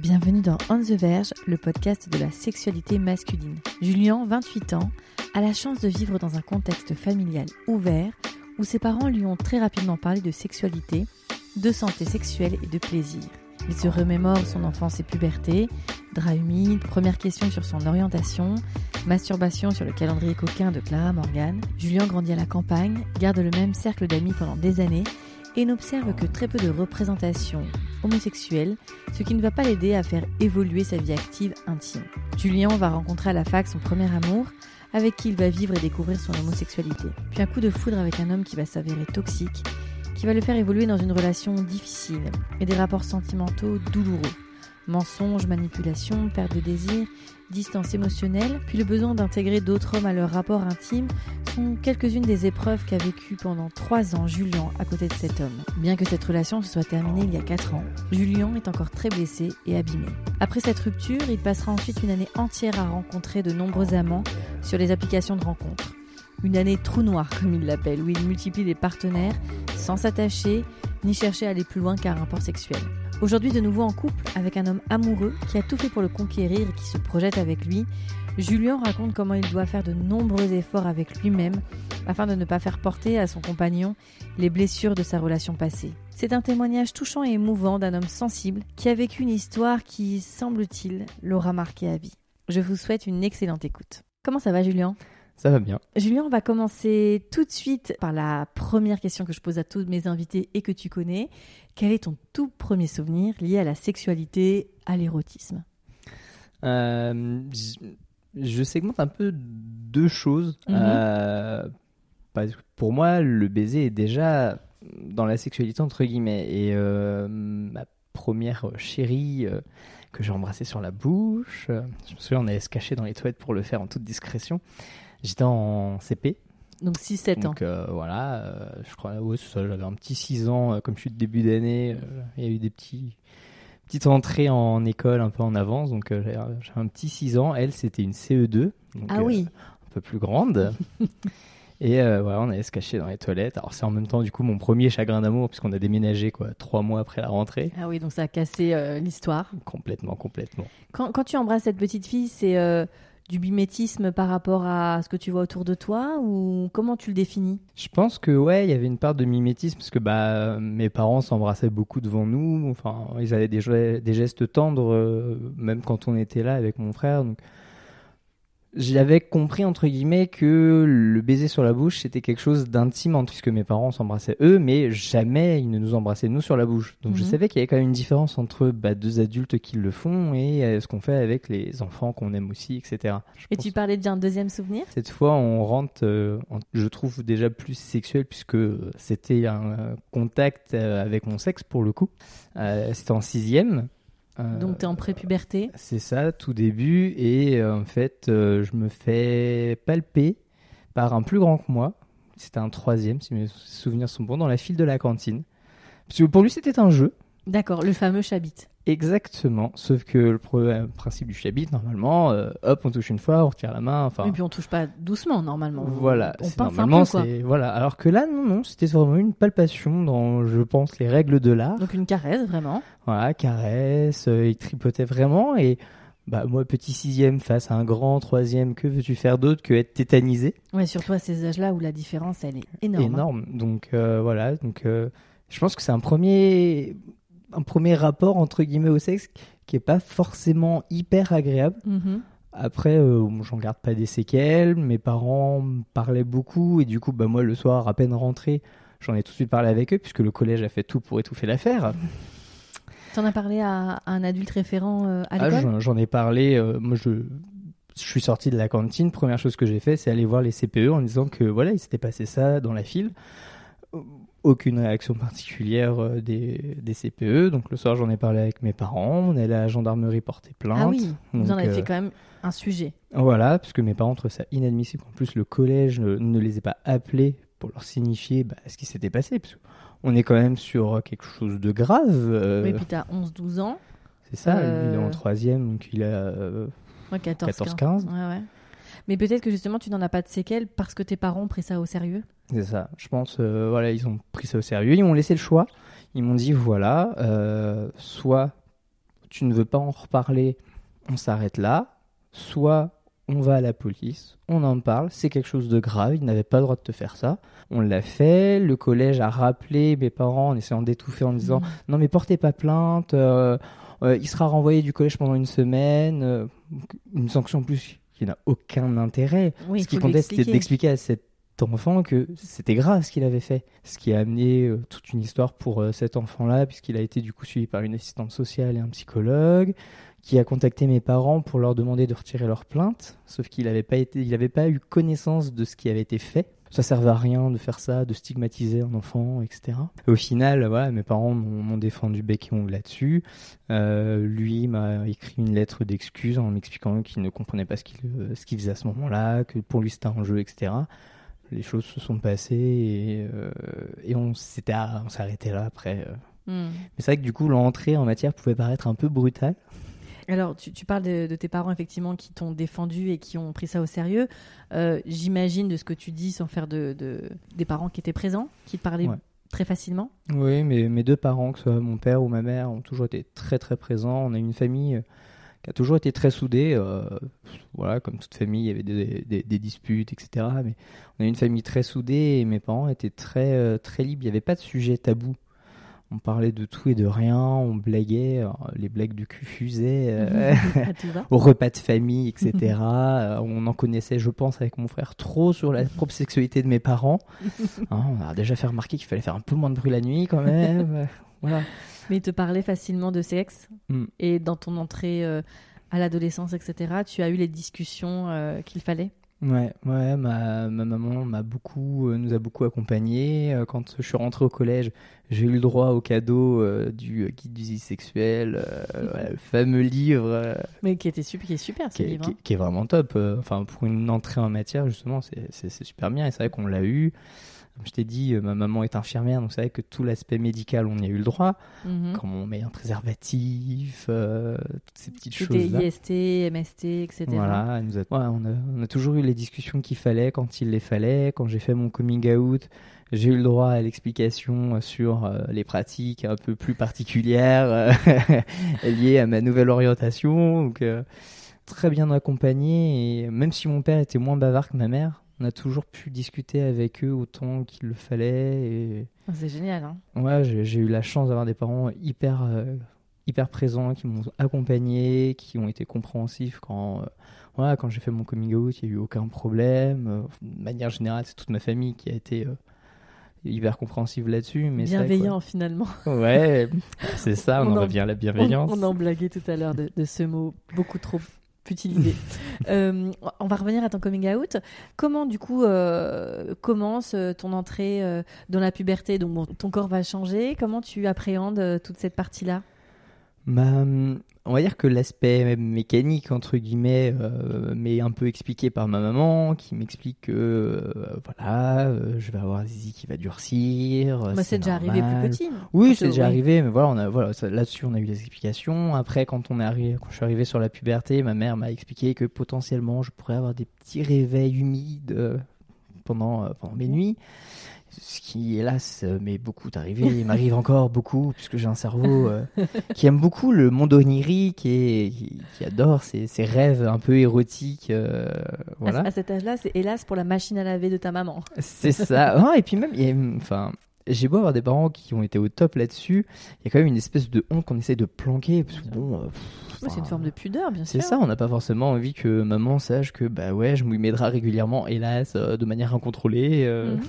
Bienvenue dans On the Verge, le podcast de la sexualité masculine. Julien, 28 ans, a la chance de vivre dans un contexte familial ouvert où ses parents lui ont très rapidement parlé de sexualité, de santé sexuelle et de plaisir. Il se remémore son enfance et puberté, drap humide, première question sur son orientation, masturbation sur le calendrier coquin de Clara Morgan. Julien grandit à la campagne, garde le même cercle d'amis pendant des années et n'observe que très peu de représentations homosexuelles, ce qui ne va pas l'aider à faire évoluer sa vie active intime. Julien va rencontrer à la fac son premier amour, avec qui il va vivre et découvrir son homosexualité. Puis un coup de foudre avec un homme qui va s'avérer toxique, qui va le faire évoluer dans une relation difficile et des rapports sentimentaux douloureux. Mensonges, manipulation, perte de désir, distance émotionnelle, puis le besoin d'intégrer d'autres hommes à leur rapport intime sont quelques-unes des épreuves qu'a vécues pendant trois ans Julien à côté de cet homme. Bien que cette relation se soit terminée il y a quatre ans, Julien est encore très blessé et abîmé. Après cette rupture, il passera ensuite une année entière à rencontrer de nombreux amants sur les applications de rencontres. Une année trou noir, comme il l'appelle, où il multiplie les partenaires sans s'attacher ni chercher à aller plus loin qu'un rapport sexuel. Aujourd'hui, de nouveau en couple avec un homme amoureux qui a tout fait pour le conquérir et qui se projette avec lui, Julien raconte comment il doit faire de nombreux efforts avec lui-même afin de ne pas faire porter à son compagnon les blessures de sa relation passée. C'est un témoignage touchant et émouvant d'un homme sensible qui a vécu une histoire qui, semble-t-il, l'aura marqué à vie. Je vous souhaite une excellente écoute. Comment ça va, Julien? Ça va bien. Julien, on va commencer tout de suite par la première question que je pose à tous mes invités et que tu connais. Quel est ton tout premier souvenir lié à la sexualité, à l'érotisme? Euh, je segmente un peu deux choses. Mhm. Euh, parce que pour moi, le baiser est déjà dans la sexualité, entre guillemets. Et euh, ma première chérie euh, que j'ai embrassée sur la bouche, je me souviens, on allait se cacher dans les toilettes pour le faire en toute discrétion. J'étais en CP. Donc 6-7 ans. Donc euh, voilà, euh, je crois, ouais, c'est ça, j'avais un petit 6 ans, euh, comme je suis de début d'année, il y a eu des petits, petites entrées en école un peu en avance, donc j'avais un petit 6 ans, elle c'était une CE2, donc, Ah oui, un peu plus grande. Et voilà, on allait se cacher dans les toilettes. Alors c'est en même temps du coup mon premier chagrin d'amour puisqu'on a déménagé quoi trois mois après la rentrée. ah oui, donc ça a cassé l'histoire. Complètement, complètement. Quand, quand tu embrasses cette petite fille, c'est du bimétisme par rapport à ce que tu vois autour de toi ou comment tu le définis? Je pense que ouais, il y avait une part de mimétisme parce que bah mes parents s'embrassaient beaucoup devant nous. Enfin, ils avaient des, des gestes tendres euh, même quand on était là avec mon frère. J'avais compris entre guillemets que le baiser sur la bouche c'était quelque chose d'intime puisque mes parents s'embrassaient eux, mais jamais ils ne nous embrassaient nous sur la bouche. Donc je Mhm. savais qu'il y avait quand même une différence entre bah, deux adultes qui le font et euh, ce qu'on fait avec les enfants qu'on aime aussi, etc. Je Et pense tu parlais d'un deuxième souvenir? Cette fois, on rentre, euh, en- je trouve déjà plus sexuel puisque c'était un euh, contact avec mon sexe pour le coup. C'était en sixième. Euh, Donc tu es en prépuberté. C'est ça, tout début. Et euh, en fait, euh, je me fais palper par un plus grand que moi. C'était un troisième, si mes souvenirs sont bons, dans la file de la cantine. Parce que pour lui, c'était un jeu. D'accord, le fameux chabit. Exactement. Sauf que le principe du chabit, normalement, euh, hop, on touche une fois, on retire la main. Enfin, Et puis on touche pas doucement normalement. voilà, on c'est pince un normalement peu quoi. c'est voilà. Alors que là, non, non, c'était vraiment une palpation dans, je pense, les règles de l'art. Donc une caresse vraiment. Voilà, caresse, euh, il tripotait vraiment et bah moi petit sixième face à un grand troisième, que veux-tu faire d'autre que être tétanisé? Ouais, surtout à ces âges-là où la différence elle est énorme. hein. Énorme. Donc euh, voilà, donc euh, je pense que c'est un premier un premier rapport entre guillemets au sexe qui est pas forcément hyper agréable. Mhm. Après, euh, j'en garde pas des séquelles. Mes parents me parlaient beaucoup et du coup, bah moi le soir, à peine rentré, j'en ai tout de suite parlé avec eux puisque le collège a fait tout pour étouffer l'affaire. T'en as parlé à, à un adulte référent euh, à Ah, l'école? j'en- j'en ai parlé. euh, moi, je, je suis sorti de la cantine. Première chose que j'ai fait, c'est aller voir les CPE en disant que voilà, il s'était passé ça dans la file. Euh, aucune réaction particulière euh, des, des CPE. Donc le soir, j'en ai parlé avec mes parents. On est allé à la gendarmerie porter plainte. Ah oui, vous en avez euh, fait quand même un sujet. Voilà, parce que mes parents trouvent ça inadmissible. En plus, le collège ne, ne les ait pas appelés pour leur signifier bah, ce qui s'était passé. Parce qu'on est quand même sur quelque chose de grave. euh, Oui, puis t'as 11-12 ans. c'est ça, lui, il est euh, en troisième, donc il a... euh, Ouais, 14, 14, 15. Ouais, ouais. Mais peut-être que justement, tu n'en as pas de séquelles parce que tes parents ont pris ça au sérieux? C'est ça. Je pense, euh, voilà, ils ont pris ça au sérieux. Ils m'ont laissé le choix. Ils m'ont dit, voilà, euh, soit tu ne veux pas en reparler, on s'arrête là, soit on va à la police, on en parle, c'est quelque chose de grave, ils n'avaient pas le droit de te faire ça. On l'a fait, le collège a rappelé mes parents en essayant d'étouffer en disant, Mhm. non mais portez pas plainte, euh, euh, il sera renvoyé du collège pendant une semaine, euh, une sanction plus qui n'a aucun intérêt. Oui, Ce qui comptait, c'était expliquer. d'expliquer à cet enfant que c'était grave ce qu'il avait fait. Ce qui a amené euh, toute une histoire pour euh, cet enfant-là, puisqu'il a été du coup suivi par une assistante sociale et un psychologue, qui a contacté mes parents pour leur demander de retirer leur plainte, sauf qu'il n'avait pas, été, il avait pas eu connaissance de ce qui avait été fait. Ça servait à rien de faire ça, de stigmatiser un enfant, etc. Et au final, voilà, mes parents m'ont défendu bec et ongle là-dessus. Euh, lui m'a écrit une lettre d'excuse en m'expliquant qu'il ne comprenait pas ce qu'il ce qu'il faisait à ce moment-là, que pour lui c'était un jeu, etc. Les choses se sont passées et, euh, et on s'était on s'est arrêté là après. euh. Hmm. Mais c'est vrai que du coup l'entrée en matière pouvait paraître un peu brutale. Alors, tu, tu parles de, de tes parents, effectivement, qui t'ont défendu et qui ont pris ça au sérieux. Euh, J'imagine de ce que tu dis, sans faire de, de- des parents qui étaient présents, qui te parlaient Ouais. très facilement. Oui, mais mes deux parents, que ce soit mon père ou ma mère, ont toujours été très très présents. On a une famille euh, qui a toujours été très soudée. euh, voilà, comme toute famille, il y avait des, des- des disputes, etc. Mais on a une famille très soudée et mes parents étaient très très libres. Il n'y avait pas de sujet tabou. On parlait de tout et de rien, on blaguait, euh, les blagues du cul fusaient. euh, au repas de famille, etc. Euh, on en connaissait, je pense, avec mon frère, trop sur la propre sexualité de mes parents. Hein, on a déjà fait remarquer qu'il fallait faire un peu moins de bruit la nuit quand même. Voilà. Mais te parlaient facilement de sexe. Mm. Et dans ton entrée euh, à l'adolescence, etc., tu as eu les discussions euh, qu'il fallait? Ouais, ouais, ma, ma maman m'a beaucoup, euh, nous a beaucoup accompagnés. Euh, Quand je suis rentré au collège, j'ai eu le droit au cadeau euh, du euh, guide du sexuel, euh, voilà, le fameux livre. euh, Mais qui était super, qui est super, ce qui livre. qui hein. qui est vraiment top. Euh, Enfin, pour une entrée en matière, justement, c'est- c'est c'est super bien. Et c'est vrai qu'on l'a eu. Comme je t'ai dit, euh, ma maman est infirmière, donc c'est vrai que tout l'aspect médical, on y a eu le droit. Mhm. Comment on met un préservatif, euh, toutes ces petites C'était choses-là. IST, MST, etc. Voilà, elle nous a- ouais, on, a, on a toujours eu les discussions qu'il fallait quand il les fallait. Quand j'ai fait mon coming out, j'ai eu le droit à l'explication sur euh, les pratiques un peu plus particulières euh, liées à ma nouvelle orientation. Donc, très bien accompagné. Et même si mon père était moins bavard que ma mère, on a toujours pu discuter avec eux autant qu'il le fallait. Et Ah, C'est génial. Hein. Ouais, j'ai eu la chance d'avoir des parents hyper, euh, hyper présents, qui m'ont accompagné, qui ont été compréhensifs quand, euh, voilà, quand j'ai fait mon coming out, il n'y a eu aucun problème. Euh, de manière générale, c'est toute ma famille qui a été euh, hyper compréhensive là-dessus. mais Bienveillant, finalement. Ouais, c'est ça, on, On en en- revient à la On, bienveillance. on en blaguait tout à l'heure de, de ce mot beaucoup trop Euh, on va revenir à ton coming out. Comment, du coup, euh, commence euh, ton entrée euh, dans la puberté? Donc, bon, ton corps va changer. Comment tu appréhendes toute cette partie-là? Bah, on va dire que l'aspect mécanique, entre guillemets, euh, m'est un peu expliqué par ma maman, qui m'explique que, euh, voilà, euh, je vais avoir zizi qui va durcir. Moi, c'est déjà arrivé plus petit. Oui, Quand c'est déjà arrivé, mais voilà, on a, voilà là-dessus, on a eu des explications. Après, quand, on est arrivé, quand je suis arrivé sur la puberté, ma mère m'a expliqué que potentiellement, je pourrais avoir des petits réveils humides pendant, euh, pendant mes nuits. Ce qui, hélas, euh, m'est beaucoup arrivé. Il m'arrive encore beaucoup, puisque j'ai un cerveau euh, qui aime beaucoup le monde onirique et qui, qui adore ces, ces rêves un peu érotiques. euh, À, voilà. à cet âge-là, c'est hélas pour la machine à laver de ta maman. C'est ça. Ah, et puis même, il y a- enfin, j'ai beau avoir des parents qui ont été au top là-dessus, il y a quand même une espèce de honte qu'on essaye de planquer. Parce que bon, euh, pff, Ouais, c'est une forme de pudeur, bien C'est sûr. ça, on n'a pas forcément envie que maman sache que bah ouais, je draps régulièrement, hélas, euh, de manière incontrôlée. euh, Mhm.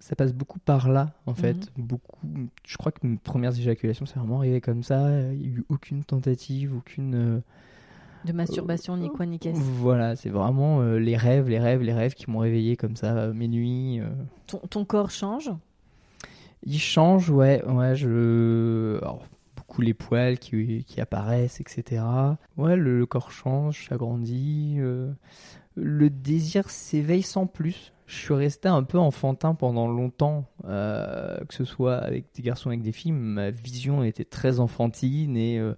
Ça passe beaucoup par là, en fait. Mhm. Beaucoup. Je crois que mes premières éjaculations, c'est vraiment arrivé comme ça. Il n'y a eu aucune tentative, aucune. De masturbation, ni quoi, ni qu'est-ce. Voilà, c'est vraiment euh, les rêves, les rêves, les rêves qui m'ont réveillé comme ça, mes nuits. euh. Ton, ton corps change? Il change, ouais, ouais, je. Beaucoup les poils qui, qui apparaissent, etc. Ouais, le, corps change, s'agrandit. euh, le désir s'éveille sans plus. Je suis resté un peu enfantin pendant longtemps, euh, que ce soit avec des garçons, avec des filles. Ma vision était très enfantine et euh,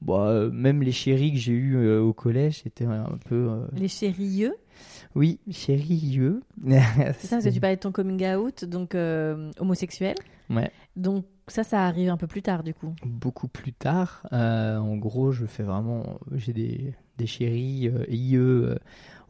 bah, même les chéris que j'ai eus euh, au collège, c'était un peu. euh, Les chérieux, Oui, chérieux. c'est ça parce que tu parlais de ton coming out, donc euh, homosexuel. Ouais. Donc ça, ça arrive un peu plus tard du coup. beaucoup plus tard. Euh, en gros, je fais vraiment. J'ai des, des chéris euh, IE euh,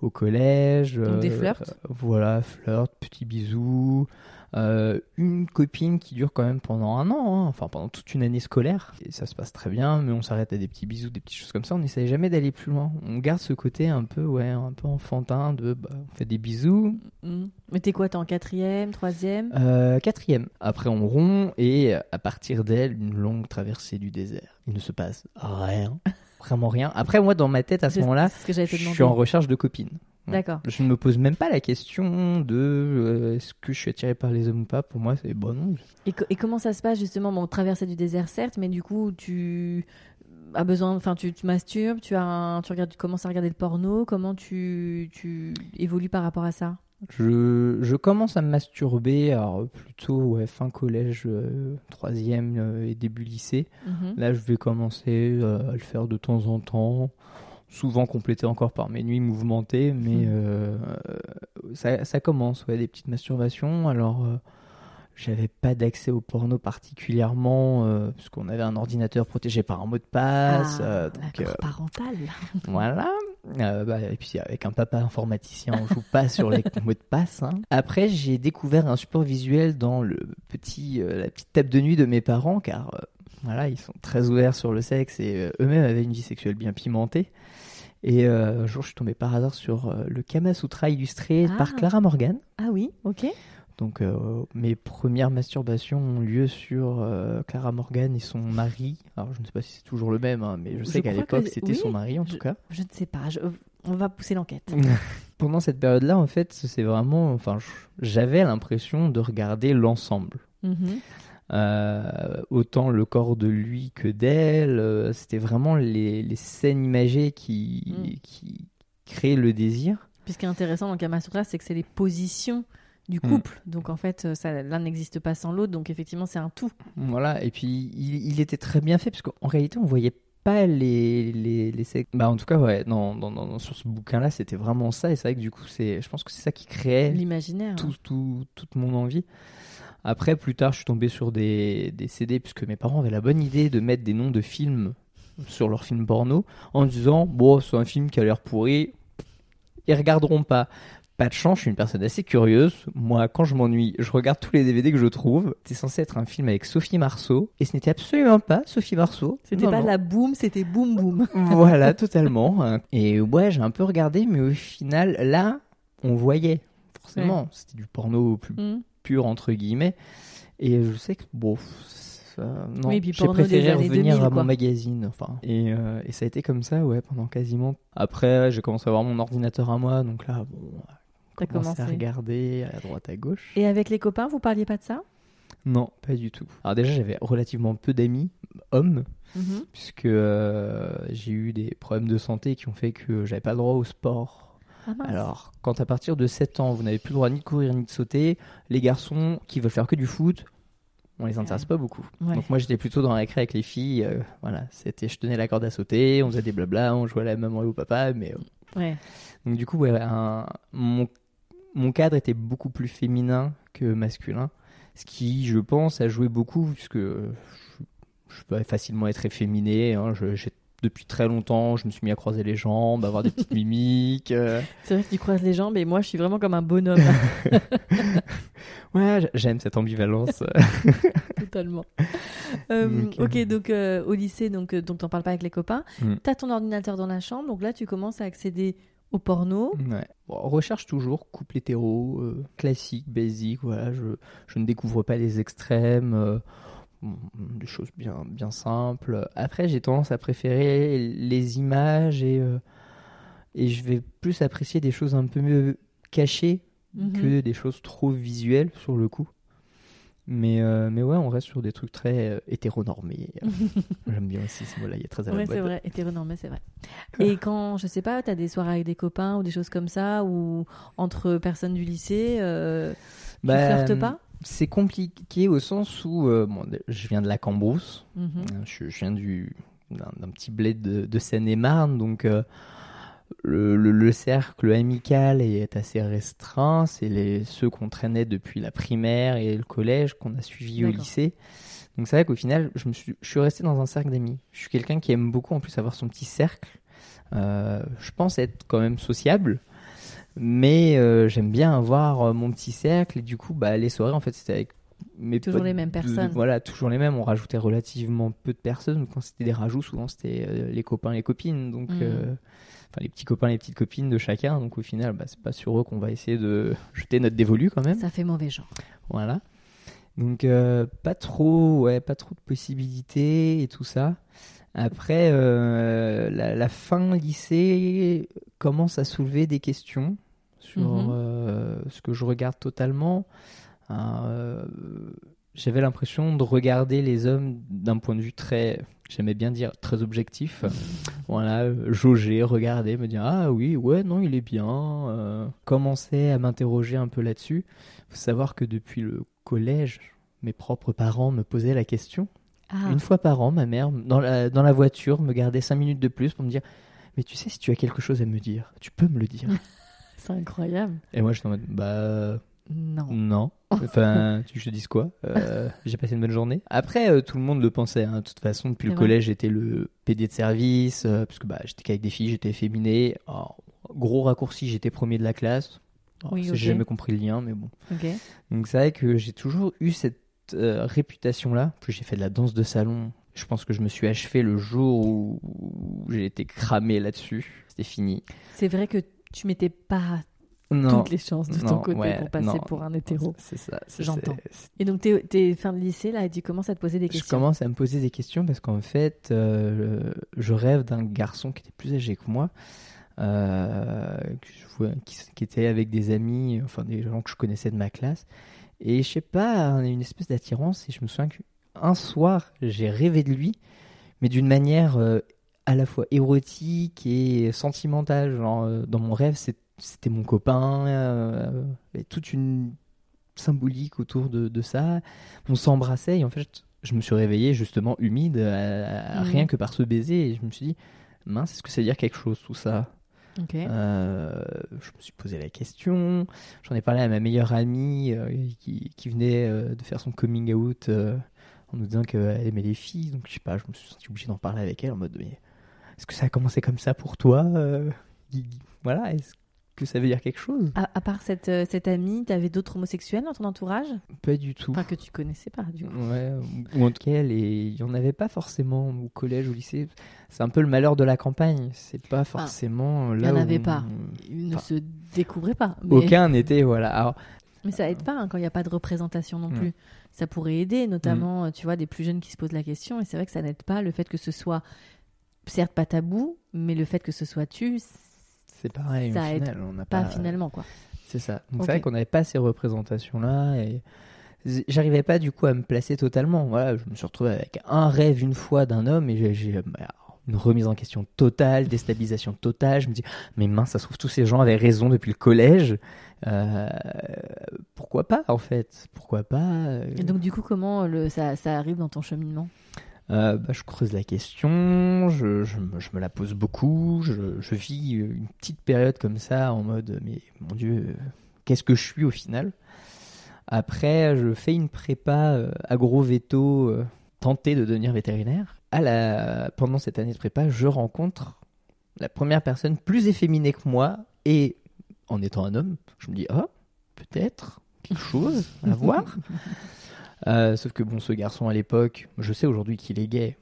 au collège. Donc des flirts Voilà, flirt, petits bisous. Euh, une copine qui dure quand même pendant un an, hein, enfin pendant toute une année scolaire. Et ça se passe très bien, mais on s'arrête à des petits bisous, des petites choses comme ça. On n'essaye jamais d'aller plus loin. On garde ce côté un peu, ouais, un peu enfantin de bah, on fait des bisous, Mhm. Mais t'es quoi T'es en quatrième, troisième? Euh, quatrième. Après, on rompt et à partir d'elle, une longue traversée du désert. Il ne se passe rien. Vraiment rien. Après, moi, dans ma tête, à ce moment-là, je suis en recherche de copines. D'accord. Je ne me pose même pas la question de euh, est-ce que je suis attiré par les hommes ou pas? Pour moi, c'est bon, non. Et, co- et comment ça se passe justement? Bon, traversée du désert, certes, mais du coup, tu as besoin, enfin, tu, tu masturbes, tu as, un- tu regardes, tu commences à regarder le porno. Comment tu, tu évolues par rapport à ça? Je, je commence à me masturber, alors plutôt ouais, fin collège, euh, troisième euh, et début lycée. Mhm. Là, je vais commencer euh, à le faire de temps en temps, souvent complété encore par mes nuits mouvementées, mais Mhm. euh, ça, ça commence, ouais, des petites masturbations. Alors, euh, j'avais pas d'accès au porno particulièrement, euh, parce qu'on avait un ordinateur protégé par un mot de passe. Ah, donc, parental. voilà. Bah, et puis avec un papa informaticien, on joue pas sur les mots de passe. hein. Après, j'ai découvert un support visuel dans le petit, la petite table de nuit de mes parents, car voilà, ils sont très ouverts sur le sexe et euh, eux-mêmes avaient une vie sexuelle bien pimentée. Et euh, un jour, je suis tombé par hasard sur euh, le Kama Sutra illustré Ah. par Clara Morgan. Ah oui, ok. Donc, euh, mes premières masturbations ont lieu sur Clara Morgan et son mari. Alors, je ne sais pas si c'est toujours le même, hein, mais je sais qu'à l'époque, que- c'était oui, son mari en je- tout cas. Je ne sais pas. je- On va pousser l'enquête. Pendant cette période-là, en fait, c'est vraiment. Enfin, j'avais l'impression de regarder l'ensemble. Mhm. Euh, autant le corps de lui que d'elle. euh, C'était vraiment les, les scènes imagées qui, Mm. qui créaient le désir. Puis ce qui est intéressant dans le Kama Sutra, c'est que c'est les positions du Mm. couple. Donc en fait, l'un n'existe pas sans l'autre. Donc effectivement, c'est un tout. Voilà, et puis il, il était très bien fait, parce qu'en réalité, on voyait pas les, les, les sexes. Bah, en tout cas, ouais, dans, dans- dans- sur ce bouquin-là, c'était vraiment ça, et c'est vrai que du coup, c'est, je pense que c'est ça qui créait L'imaginaire. tout, tout- toute mon envie. Après, plus tard, je suis tombé sur des, des CD, puisque mes parents avaient la bonne idée de mettre des noms de films sur leurs films porno, en disant, bon, c'est un film qui a l'air pourri, ils regarderont pas. Pas de chance, je suis une personne assez curieuse. Moi, quand je m'ennuie, je regarde tous les DVD que je trouve. C'est censé être un film avec Sophie Marceau, et ce n'était absolument pas Sophie Marceau. C'était pas non. la boum, c'était boum boum. Voilà, totalement. Et ouais, j'ai un peu regardé, mais au final, là, on voyait. Forcément, c'était du porno plus Mhm. Pur, entre guillemets. Et je sais que, bon, ça- non, Oui, j'ai préféré revenir 2000, à mon magazine. Enfin, et, euh, et ça a été comme ça, ouais, pendant quasiment. Après, j'ai commencé à avoir mon ordinateur à moi, donc là, bon, j'ai commencé à regarder à droite, à gauche. Et avec les copains, vous parliez pas de ça? Non, pas du tout. Alors déjà, j'avais relativement peu d'amis hommes, Mhm. puisque euh, j'ai eu des problèmes de santé qui ont fait que j'avais pas le droit au sport. Ah. Alors, quand à partir de 7 ans, vous n'avez plus le droit ni de courir ni de sauter, les garçons qui veulent faire que du foot, on les intéresse pas beaucoup. Ouais. Donc moi, j'étais plutôt dans la récré avec les filles. euh, voilà, c'était, je tenais la corde à sauter, on faisait des blabla, on jouait à la maman et au papa, mais euh, Ouais. donc du coup, ouais, un- mon, mon cadre était beaucoup plus féminin que masculin, ce qui, je pense, a joué beaucoup, puisque je, je peux facilement être efféminé. hein, je- j'ai- depuis très longtemps, je me suis mis à croiser les jambes, à avoir des petites mimiques. euh. C'est vrai que tu croises les jambes et moi, je suis vraiment comme un bonhomme. Ouais, j'aime cette ambivalence. Totalement. Euh, Ok. ok, donc euh, au lycée, donc, euh, donc t'en parles pas avec les copains. Mm. T'as ton ordinateur dans la chambre, donc là, tu commences à accéder au porno. Ouais. Bon, recherche toujours couple hétéro, euh, classique, basique. Voilà, je, je ne découvre pas les extrêmes, euh, des choses bien, bien simples. Après, j'ai tendance à préférer les images et, euh, et je vais plus apprécier des choses un peu mieux cachées Mhm. que des choses trop visuelles sur le coup. Mais, euh, mais ouais, on reste sur des trucs très euh, hétéronormés. J'aime bien aussi ce mot-là, il est très à la Ouais, c'est vrai, hétéronormé, c'est vrai. Et quand, je sais pas, t'as des soirées avec des copains ou des choses comme ça, ou entre personnes du lycée, euh, tu Bah, flirtes pas? C'est compliqué au sens où euh, bon, je viens de la Cambrousse, Mhm. Euh, je, je viens du d'un petit bled de, de Seine-et-Marne, donc euh, le, le- le cercle amical est assez restreint. C'est les ceux qu'on traînait depuis la primaire et le collège qu'on a suivi au lycée. Donc c'est vrai qu'au final, je me suis, je suis resté dans un cercle d'amis. Je suis quelqu'un qui aime beaucoup en plus avoir son petit cercle. Euh, je pense être quand même sociable. Mais euh, j'aime bien avoir euh, mon petit cercle. Et du coup bah les soirées en fait c'était avec mes Toujours potes les mêmes personnes. voilà toujours les mêmes. On rajoutait relativement peu de personnes. Quand c'était des rajouts souvent c'était euh, les copains les copines. Donc euh, enfin les petits copains les petites copines de chacun. Donc au final bah, c'est pas sur eux qu'on va essayer de jeter notre dévolu quand même. Ça fait mauvais genre. voilà. Donc euh, pas trop ouais pas trop de possibilités et tout ça. Après euh, la, la fin lycée commence à soulever des questions sur Mhm. euh, ce que je regarde totalement. Euh, j'avais l'impression de regarder les hommes d'un point de vue très j'aimais bien dire très objectif. Voilà jauger regarder me dire ah oui ouais non il est bien euh, commencer à m'interroger un peu là-dessus faut savoir que depuis le collège mes propres parents me posaient la question. Ah, une fois par an, ma mère, dans la, dans la voiture, me gardait cinq minutes de plus pour me dire Mais tu sais, si tu as quelque chose à me dire, tu peux me le dire. c'est incroyable. Et moi, j'étais en mode Bah, Non. non. Enfin, tu je te dise quoi? Euh, J'ai passé une bonne journée. Après, euh, tout le monde le pensait. hein. De toute façon, depuis le collège, j'étais le PD de service. euh, parce que bah, j'étais qu'avec des filles, j'étais efféminé. Alors, gros raccourci, j'étais premier de la classe. J'ai jamais compris le lien, mais bon. Donc c'est vrai que j'ai toujours eu cette euh, réputation-là. Puis j'ai fait de la danse de salon. Je pense que je me suis achevé le jour où, où j'ai été cramé là-dessus. C'était fini. C'est vrai que tu mettais pas Non. toutes les chances de ton côté ouais, pour passer non. pour un hétéro. C'est ça. c'est- J'entends. Et donc, t'es, t'es fin de lycée, là, et tu commences à te poser des Je questions. commence à me poser des questions parce qu'en fait, euh, je rêve d'un garçon qui était plus âgé que moi, euh, que je vois- qui, qui était avec des amis, enfin des gens que je connaissais de ma classe. Et je sais pas, une espèce d'attirance. Et je me souviens qu'un soir, j'ai rêvé de lui, mais d'une manière euh, à la fois érotique et sentimentale. Genre, euh, dans mon rêve, c'était mon copain, euh, et toute une symbolique autour de, de ça. On s'embrassait et en fait, je me suis réveillé justement humide, à- à- Mhm. rien que par ce baiser. Et je me suis dit, mince, est-ce que ça veut dire quelque chose tout ça? Ok. euh, je me suis posé la question. J'en ai parlé à ma meilleure amie euh, qui, qui venait euh, de faire son coming out en nous disant qu'elle aimait les filles. Donc je sais pas, je me suis senti obligé d'en parler avec elle en mode mais est-ce que ça a commencé comme ça pour toi euh, Voilà, est-ce que ça veut dire quelque chose? À, à part cette, euh, cette amie, t'avais d'autres homosexuels dans ton entourage? Pas du tout. Enfin, que tu connaissais pas, du coup. Ouais, ou en tout cas, il n'y en avait pas forcément au collège, au lycée. C'est un peu le malheur de la campagne. C'est pas forcément Il là n'y en avait on- pas. Ils ne enfin, se découvraient pas. Mais, Aucun n'était, voilà. Alors, mais ça aide pas hein, quand il n'y a pas de représentation non Mm. plus. Ça pourrait aider, notamment, euh, tu vois, des plus jeunes qui se posent la question. Et c'est vrai que ça n'aide pas le fait que ce soit, certes, pas tabou, mais le fait que ce soit tu, c'est pareil, Ça au aide final, on n'a pas pas, finalement, quoi. C'est ça. Donc c'est vrai qu'on n'avait pas ces représentations-là et z- j'arrivais pas du coup à me placer totalement. Voilà, je me suis retrouvé avec un rêve une fois d'un homme et j'ai- j'ai bah, une remise en question totale, déstabilisation totale. Je me dis, mais mince, ça se trouve tous ces gens avaient raison depuis le collège. Euh, pourquoi pas en fait? Pourquoi pas euh, Et donc, du coup, comment le, ça, ça arrive dans ton cheminement? Euh, bah, je creuse la question, je, je me, je me la pose beaucoup, je, je vis une petite période comme ça en mode mais mon Dieu, euh, qu'est-ce que je suis au final? Après, je fais une prépa euh, agro-veto, euh, tenter de devenir vétérinaire. À la, pendant cette année de prépa, je rencontre la première personne plus efféminée que moi et en étant un homme, je me dis ah peut-être quelque chose à voir. Euh, sauf que bon, ce garçon à l'époque, je sais aujourd'hui qu'il est gay,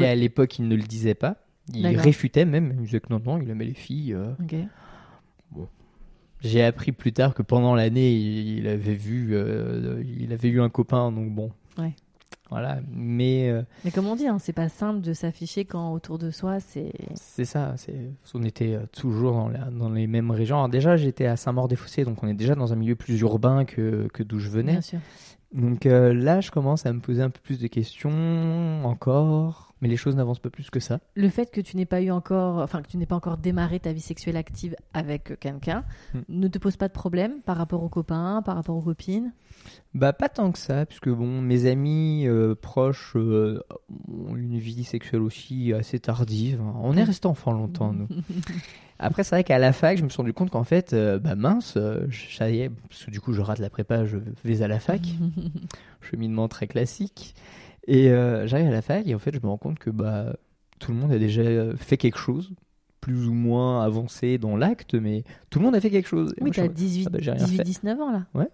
Mais à l'époque il ne le disait pas. Il réfutait même, il disait que non, non, il aimait les filles. euh. Ok. J'ai appris plus tard que pendant l'année, il avait vu, euh, il avait eu un copain, donc bon. Ouais. Voilà, mais euh, Mais comme on dit, hein, c'est pas simple de s'afficher quand autour de soi, c'est. c'est ça. C'est, on était toujours dans, la- dans les mêmes régions. Alors déjà, j'étais à Saint-Maur-des-Fossés, donc on est déjà dans un milieu plus urbain que, que d'où je venais. Bien sûr. Donc euh, là, je commence à me poser un peu plus de questions encore, mais les choses n'avancent pas plus que ça. Le fait que tu n'aies pas eu encore, enfin que tu n'aies pas encore démarré ta vie sexuelle active avec quelqu'un, Hmm. ne te pose pas de problème par rapport aux copains, par rapport aux copines? Bah pas tant que ça, puisque bon, mes amis euh, proches euh, ont une vie sexuelle aussi assez tardive. On est resté enfant longtemps, nous. Après, c'est vrai qu'à la fac, je me suis rendu compte qu'en fait, euh, bah mince, euh, je- ça y est, parce que du coup, je rate la prépa, je vais à la fac. cheminement très classique. Et euh, j'arrive à la fac et en fait, je me rends compte que bah, tout le monde a déjà fait quelque chose, plus ou moins avancé dans l'acte, mais tout le monde a fait quelque chose. Et Oui, t'as suis en mode, 18, ah bah, j'ai rien fait. 19 ans là. Ouais,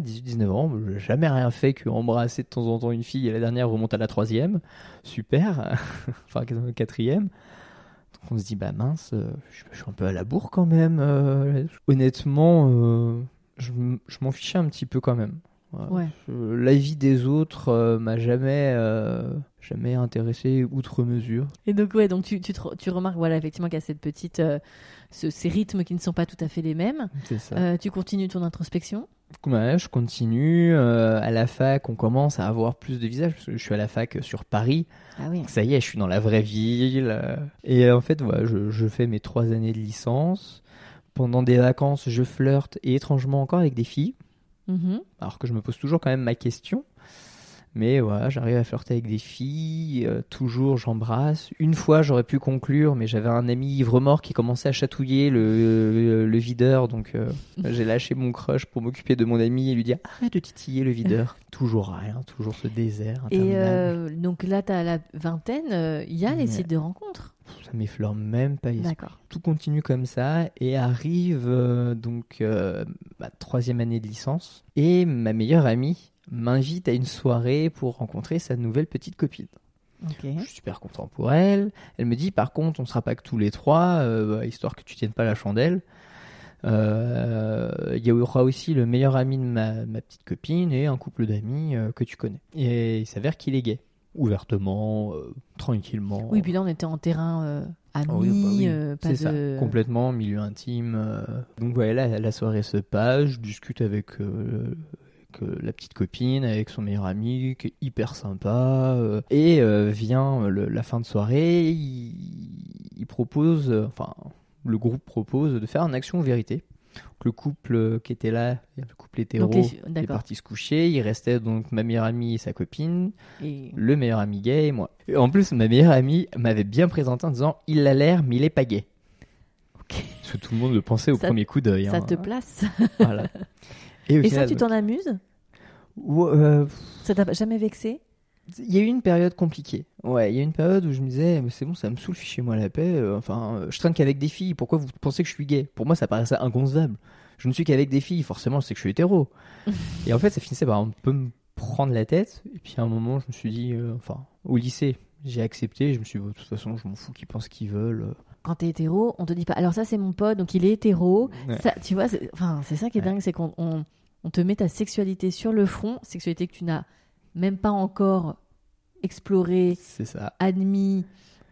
18-19 ans, j'ai jamais rien fait que embrasser de temps en temps une fille et la dernière remonte à la troisième. Super, enfin quatrième. On se dit, bah mince, euh, je, je suis un peu à la bourre quand même. euh. honnêtement, euh, je, m'en fichais un petit peu quand même. Ouais. La vie des autres m'a jamais, jamais intéressé outre mesure. Et donc ouais, donc tu, tu, te- tu remarques voilà effectivement qu'il y a cette petite, ce- ces rythmes qui ne sont pas tout à fait les mêmes. Ça. Tu continues ton introspection. Ouais, je continue. euh, à la fac, on commence à avoir plus de visages. Parce que je suis à la fac sur Paris. Ah oui. Donc ça y est, je suis dans la vraie ville. euh, Et en fait, voilà, je, je fais mes trois années de licence. Pendant des vacances, je flirte et étrangement encore avec des filles. Mhm. Alors que je me pose toujours quand même ma question. Mais voilà, j'arrive à flirter avec des filles. euh, toujours, j'embrasse. Une fois, j'aurais pu conclure, mais j'avais un ami ivre-mort qui commençait à chatouiller le, le videur. Donc euh, j'ai lâché mon crush pour m'occuper de mon ami et lui dire arrête de titiller le videur. toujours rien, toujours ce désert. Et euh, donc là, tu as la vingtaine, euh, il y a les sites de rencontres. Ça m'effleure même pas. D'accord. tout continue comme ça et arrive euh, donc euh, ma troisième année de licence et ma meilleure amie m'invite à une soirée pour rencontrer sa nouvelle petite copine. Je suis super content pour elle. Elle me dit par contre on sera pas que tous les trois, euh, bah, histoire que tu tiennes pas la chandelle. Euh, Il y aura aussi le meilleur ami de ma, ma petite copine et un couple d'amis euh, que tu connais. Et il s'avère qu'il est gay. Ouvertement, tranquillement. Oui, puis là, on était en terrain ami, Ah oui, bah oui. euh, pas de... ça, complètement, milieu intime. euh. Donc voilà, la, la soirée se passe, je discute avec, avec, euh, la petite copine, avec son meilleur ami, qui est hyper sympa. euh. et euh, vient le- la fin de soirée, il, il propose, euh, enfin, le groupe propose de faire une action vérité. Donc, le couple euh, qui était là, le couple hétéro, les- est parti se coucher. Il restait donc ma meilleure amie et sa copine Et... le meilleur ami gay et moi. Et en plus, ma meilleure amie m'avait bien présenté en disant il a l'air, mais il est pas gay. Parce que tout le monde le pensait au Ça- premier coup d'œil. Ça hein. te place. Voilà. Et, au Et final, ça, tu t'en amuses ouais, euh, Ça t'a jamais vexé il y a eu une période compliquée. Ouais, il y a eu une période où je me disais, mais c'est bon, ça me saoule, fichez-moi la paix. euh, Enfin, euh, je traîne qu'avec des filles. Pourquoi vous pensez que je suis gay? Pour moi, ça paraissait inconcevable. Je ne suis qu'avec des filles. Forcément, c'est que je suis hétéro. et en fait, ça finissait par un peu me prendre la tête. Et puis à un moment, je me suis dit, euh, enfin, au lycée, j'ai accepté. Je me suis dit, de toute façon, je m'en fous qu'ils pensent qu'ils veulent. Quand t'es hétéro, on te dit pas. Alors ça, c'est mon pote, donc il est hétéro. Ouais. Ça, tu vois, c'est enfin, c'est ça qui est Ouais. dingue, c'est qu'on on, on te met ta sexualité sur le front, sexualité que tu n'as même pas encore explorée, C'est ça. admis,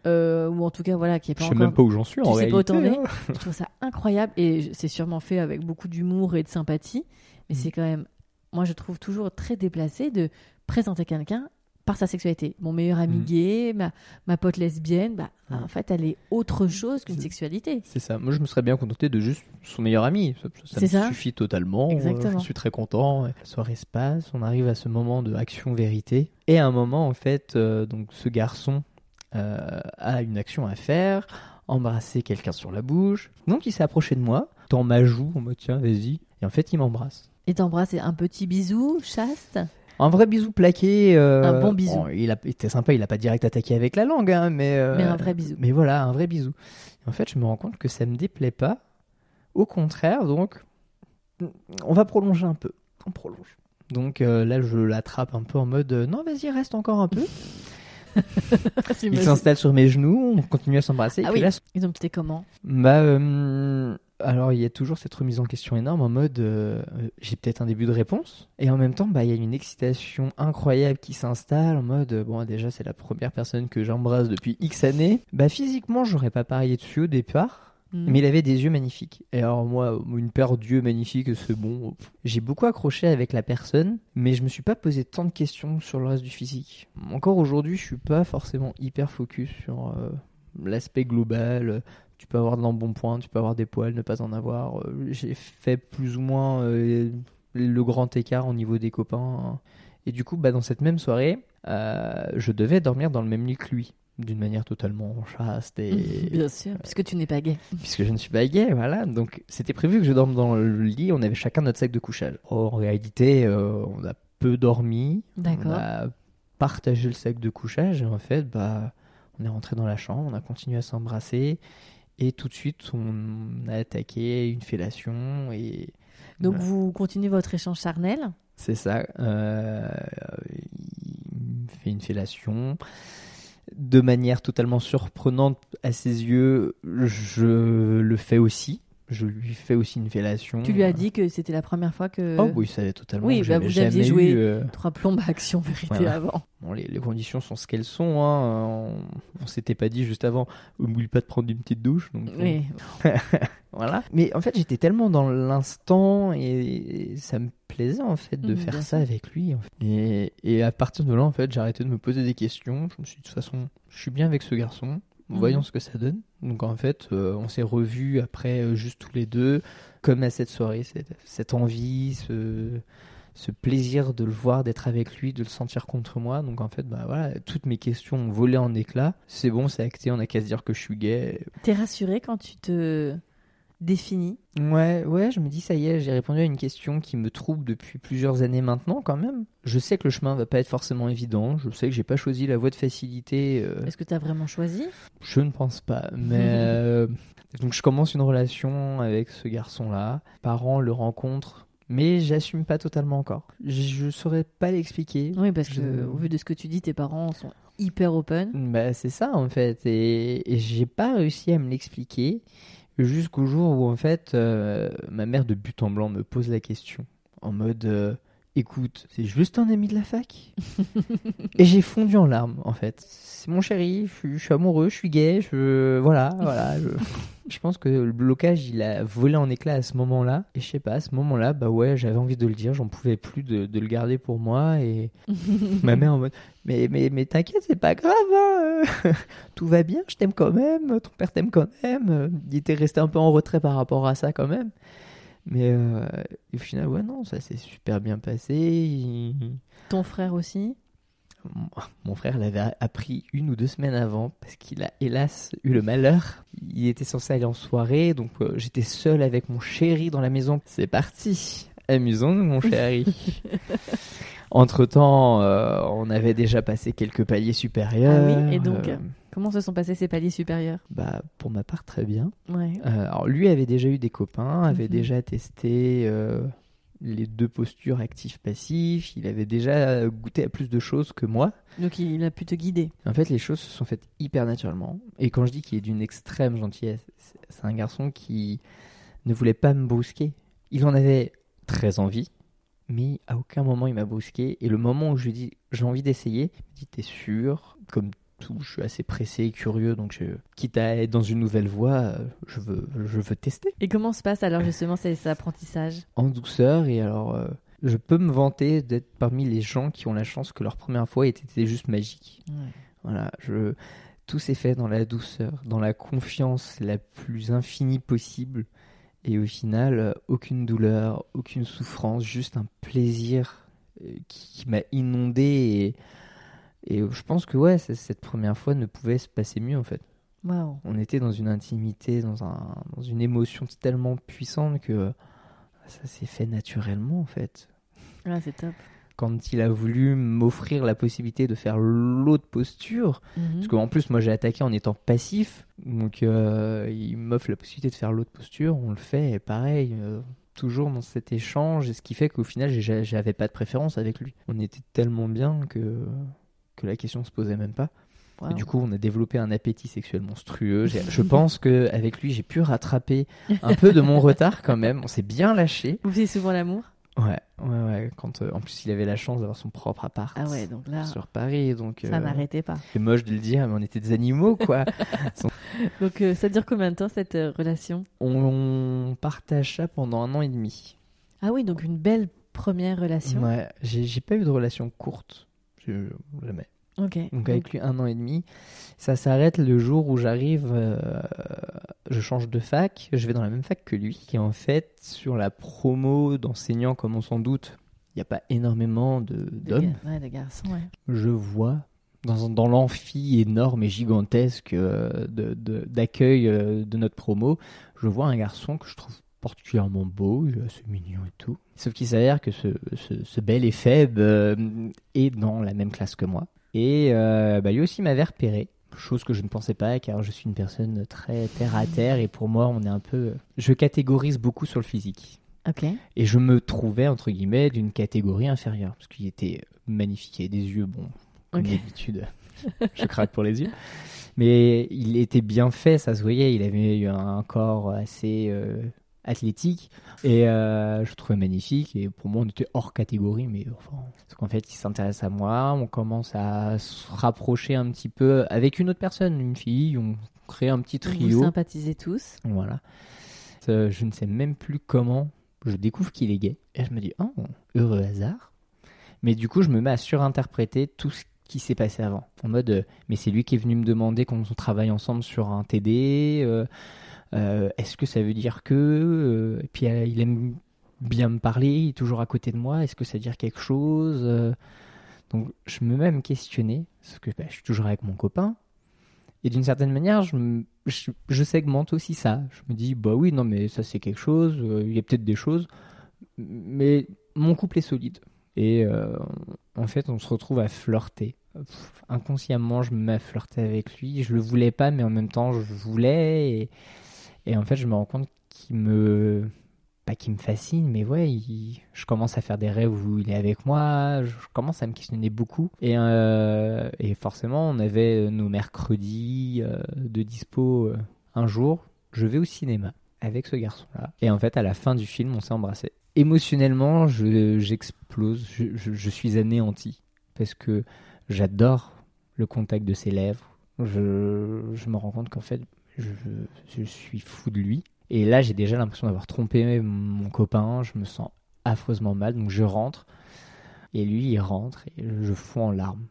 euh, ou en tout cas, voilà, qui est Je pas sais encore. même pas où j'en suis tu en sais pas où réalité. es. hein. Je trouve ça incroyable et je- c'est sûrement fait avec beaucoup d'humour et de sympathie, mais Mm. c'est quand même, moi je trouve toujours très déplacé de présenter quelqu'un par sa sexualité. Mon meilleur ami Mm. gay, ma, ma pote lesbienne, bah, Mm. en fait, elle est autre chose qu'une sexualité. C'est ça. Moi, je me serais bien contenté de juste son meilleur ami. Ça, ça me ça. suffit totalement. Euh, Exactement. Je suis très content. La soirée se passe. On arrive à ce moment de action-vérité. Et à un moment, en fait, euh, donc ce garçon euh, a une action à faire. Embrasser quelqu'un sur la bouche. Donc, il s'est approché de moi, dans ma joue, en mode tiens, vas-y. Et en fait, il m'embrasse. Et t'embrasses un petit bisou, chaste. Un vrai bisou plaqué. euh, Un bon bisou. bon, il a été sympa, il a pas direct attaqué avec la langue, hein, mais. euh, Mais un vrai bisou. Mais voilà, un vrai bisou. Et en fait, je me rends compte que ça me déplaît pas. Au contraire, donc, on va prolonger un peu. On prolonge. Donc euh, là, je l'attrape un peu en mode non, vas-y, reste encore un peu. Il s'installe sur mes genoux, on continue à s'embrasser. Ah oui. là, Et donc c'était comment? bah, euh, alors il y a toujours cette remise en question énorme en mode euh, euh, j'ai peut-être un début de réponse et en même temps bah il y a une excitation incroyable qui s'installe en mode euh, bon déjà c'est la première personne que j'embrasse depuis X années. Bah physiquement j'aurais pas parié dessus au départ. Mm. Mais il avait des yeux magnifiques. Et alors moi, une paire d'yeux magnifiques, c'est bon. J'ai beaucoup accroché avec la personne, mais je me suis pas posé tant de questions sur le reste du physique. Encore aujourd'hui, je suis pas forcément hyper focus sur euh, l'aspect global. Tu peux avoir de l'embonpoint, tu peux avoir des poils, ne pas en avoir. Euh, J'ai fait plus ou moins euh, le grand écart au niveau des copains. Et du coup, bah, dans cette même soirée, euh, je devais dormir dans le même lit que lui. D'une manière totalement chaste et Bien sûr, puisque tu n'es pas gay. puisque je ne suis pas gay, voilà. Donc c'était prévu que je dorme dans le lit, on avait chacun notre sac de couchage. Or, en réalité, euh, on a peu dormi, on D'accord. a partagé le sac de couchage et en fait, bah, on est rentré dans la chambre, on a continué à s'embrasser et tout de suite, on a attaqué une fellation et Donc Voilà. vous continuez votre échange charnel? c'est ça. euh, il fait une fellation. De manière totalement surprenante à ses yeux, je le fais aussi. Je lui fais aussi une fellation. Tu lui as dit que c'était la première fois que Oh oui, il savait totalement. Oui, bah, vous aviez joué. eu, euh, trois plombes à action vérité Voilà. avant. bon, les, les conditions sont ce qu'elles sont. Hein. On, on s'était pas dit juste avant. Oublie pas de prendre une petite douche. Donc, euh, Oui. Voilà. Mais en fait, j'étais tellement dans l'instant et, ça me plaisait en fait de Mhm, faire ça avec lui. en fait. Et, et à partir de là, en fait, j'ai arrêté de me poser des questions. Je me suis dit, de toute façon, je suis bien avec ce garçon. Mhm. Voyons ce que ça donne. Donc en fait, euh, on s'est revus après euh, juste tous les deux, comme à cette soirée, cette, cette envie, ce, ce plaisir de le voir, d'être avec lui, de le sentir contre moi. Donc en fait, bah voilà, toutes mes questions ont volé en éclats. C'est bon, c'est acté, on a qu'à se dire que je suis gay. T'es rassuré quand tu te définis Ouais, ouais, je me dis ça y est, j'ai répondu à une question qui me trouble depuis plusieurs années maintenant quand même. Je sais que le chemin va pas être forcément évident, je sais que j'ai pas choisi la voie de facilité, euh, Est-ce que t'as vraiment choisi? Je ne pense pas, mais euh, donc je commence une relation avec ce garçon-là, parents le rencontrent, mais j'assume pas totalement encore. Je, je saurais pas l'expliquer. Oui, parce que Je- au vu de ce que tu dis, tes parents sont hyper open. Bah, c'est ça en fait, et, et j'ai pas réussi à me l'expliquer jusqu'au jour où en fait euh, ma mère de but en blanc me pose la question en mode euh, écoute, c'est juste un ami de la fac Et j'ai fondu en larmes en fait. C'est mon chéri, je suis, je suis amoureux, je suis gay, je voilà, voilà. Je, je pense que le blocage il a volé en éclats à ce moment-là et je sais pas, à ce moment-là, bah ouais, j'avais envie de le dire, j'en pouvais plus de, de le garder pour moi et ma mère en mode mais mais mais t'inquiète, c'est pas grave, hein, tout va bien, je t'aime quand même, ton père t'aime quand même. Il était resté un peu en retrait par rapport à ça quand même. Mais euh, au final, ouais, non, ça s'est super bien passé. Ton frère aussi? Mon- frère l'avait appris une ou deux semaines avant parce qu'il a hélas eu le malheur. Il était censé aller en soirée, donc euh, j'étais seul avec mon chéri dans la maison. C'est parti, amusons-nous mon chéri. Entre temps, on avait déjà passé quelques paliers supérieurs. Ah oui, et donc Euh, Comment se sont passés ces paliers supérieurs? Bah, pour ma part, très bien. Ouais. Euh, alors lui avait déjà eu des copains, avait Mhm. déjà testé euh, les deux postures actif-passif, il avait déjà goûté à plus de choses que moi. Donc il a pu te guider. En fait, les choses se sont faites hyper naturellement. Et quand je dis qu'il est d'une extrême gentillesse, c'est- un garçon qui ne voulait pas me brusquer. Il en avait très envie, mais à aucun moment il m'a brusqué. Et le moment où je lui ai dit j'ai envie d'essayer, il m'a dit t'es sûr? Comme tout, je suis assez pressé et curieux, donc je, quitte à être dans une nouvelle voie, euh, je veux, je veux tester Et comment se passe alors justement cet apprentissage en douceur. Et alors, euh, je peux me vanter d'être parmi les gens qui ont la chance que leur première fois ait été juste magique. Voilà, je... tout s'est fait dans la douceur, dans la confiance la plus infinie possible. Et au final, aucune douleur, aucune souffrance, juste un plaisir euh, qui, qui m'a inondé. Et, et je pense que ouais, cette première fois ne pouvait se passer mieux en fait. On était dans une intimité, dans, un, dans une émotion tellement puissante que euh, ça s'est fait naturellement en fait Ah, c'est top. quand il a voulu m'offrir la possibilité de faire l'autre posture, Mhm. parce qu'en plus moi j'ai attaqué en étant passif, donc euh, il m'offre la possibilité de faire l'autre posture, on le fait, et pareil, euh, toujours dans cet échange, et ce qui fait qu'au final j'avais pas de préférence avec lui. On était tellement bien que, que la question se posait même pas. Et du coup, on a développé un appétit sexuel monstrueux. Je pense que avec lui, j'ai pu rattraper un peu de mon retard quand même. On s'est bien lâché. Vous faisiez souvent l'amour? Ouais, ouais, ouais. Quand, euh, en plus, il avait la chance d'avoir son propre appart Ah ouais, donc là, sur Paris. Donc, ça euh, n'arrêtait pas. c'est moche de le dire, mais on était des animaux, quoi. Donc euh, ça dure combien de temps cette euh, relation? On partage ça pendant un an et demi. Ah oui, donc une belle première relation. Ouais, j'ai pas eu de relation courte. Jamais. Ok. Donc avec lui un an et demi. Ça s'arrête le jour où j'arrive, euh, je change de fac, je vais dans la même fac que lui. Et en fait, sur la promo d'enseignants, comme on s'en doute, il n'y a pas énormément de- De d'hommes. ouais, de garçons, ouais. Je vois dans, dans l'amphi énorme et gigantesque euh, de- de- d'accueil euh, de notre promo, je vois un garçon que je trouve particulièrement beau, il est assez mignon et tout. Sauf qu'il s'avère que ce, ce- ce bel et faible euh, est dans la même classe que moi. Et euh, bah, lui aussi m'avait repéré, chose que je ne pensais pas car je suis une personne très terre à terre et pour moi on est un peu... Je catégorise beaucoup sur le physique. Ok. Et je me trouvais, entre guillemets, d'une catégorie inférieure. Parce qu'il était magnifique, il avait des yeux, bon, comme d'habitude, je craque pour les yeux. Mais il était bien fait, ça se voyait. Il avait eu un corps assez euh, athlétique. Et euh, je le trouvais magnifique. Et pour moi, on était hors catégorie. Mais enfin, parce qu'en fait, il s'intéresse à moi. On commence à se rapprocher un petit peu avec une autre personne, une fille. On crée un petit trio. Vous sympathisez tous. Voilà. Euh, je ne sais même plus comment. Je découvre qu'il est gay. Et je me dis, oh, heureux hasard. Mais du coup, je me mets à surinterpréter tout ce qui s'est passé avant. En mode, euh, mais c'est lui qui est venu me demander quand on travaille ensemble sur un TD. Euh, Est-ce que ça veut dire que. euh, et puis, euh, il aime bien me parler, il est toujours à côté de moi. Est-ce que ça veut dire quelque chose Donc, je me mets à me questionner. Parce que bah, je suis toujours avec mon copain. Et d'une certaine manière, je, me- je, je segmente aussi ça. Je me dis, bah oui, non, mais ça c'est quelque chose, il y a peut-être des choses, mais mon couple est solide. Et en fait, on se retrouve à flirter. Inconsciemment, je me mets à flirter avec lui. Je le voulais pas, mais en même temps, je voulais. Et en fait, je me rends compte qu'il me. Pas qu'il me fascine, mais ouais, je commence à faire des rêves où il est avec moi. Je commence à me questionner beaucoup. Et, euh, forcément, on avait nos mercredis euh, de dispo euh, un jour. Je vais au cinéma avec ce garçon-là. Et en fait, à la fin du film, on s'est embrassé. Émotionnellement, je- j'explose. Je, je- je suis anéanti. Parce que j'adore le contact de ses lèvres. Je me rends compte qu'en fait, je, suis fou de lui. Et là, j'ai déjà l'impression d'avoir trompé mon copain. Je me sens affreusement mal. Donc, je rentre. Et lui, il rentre. Et je fous en larmes.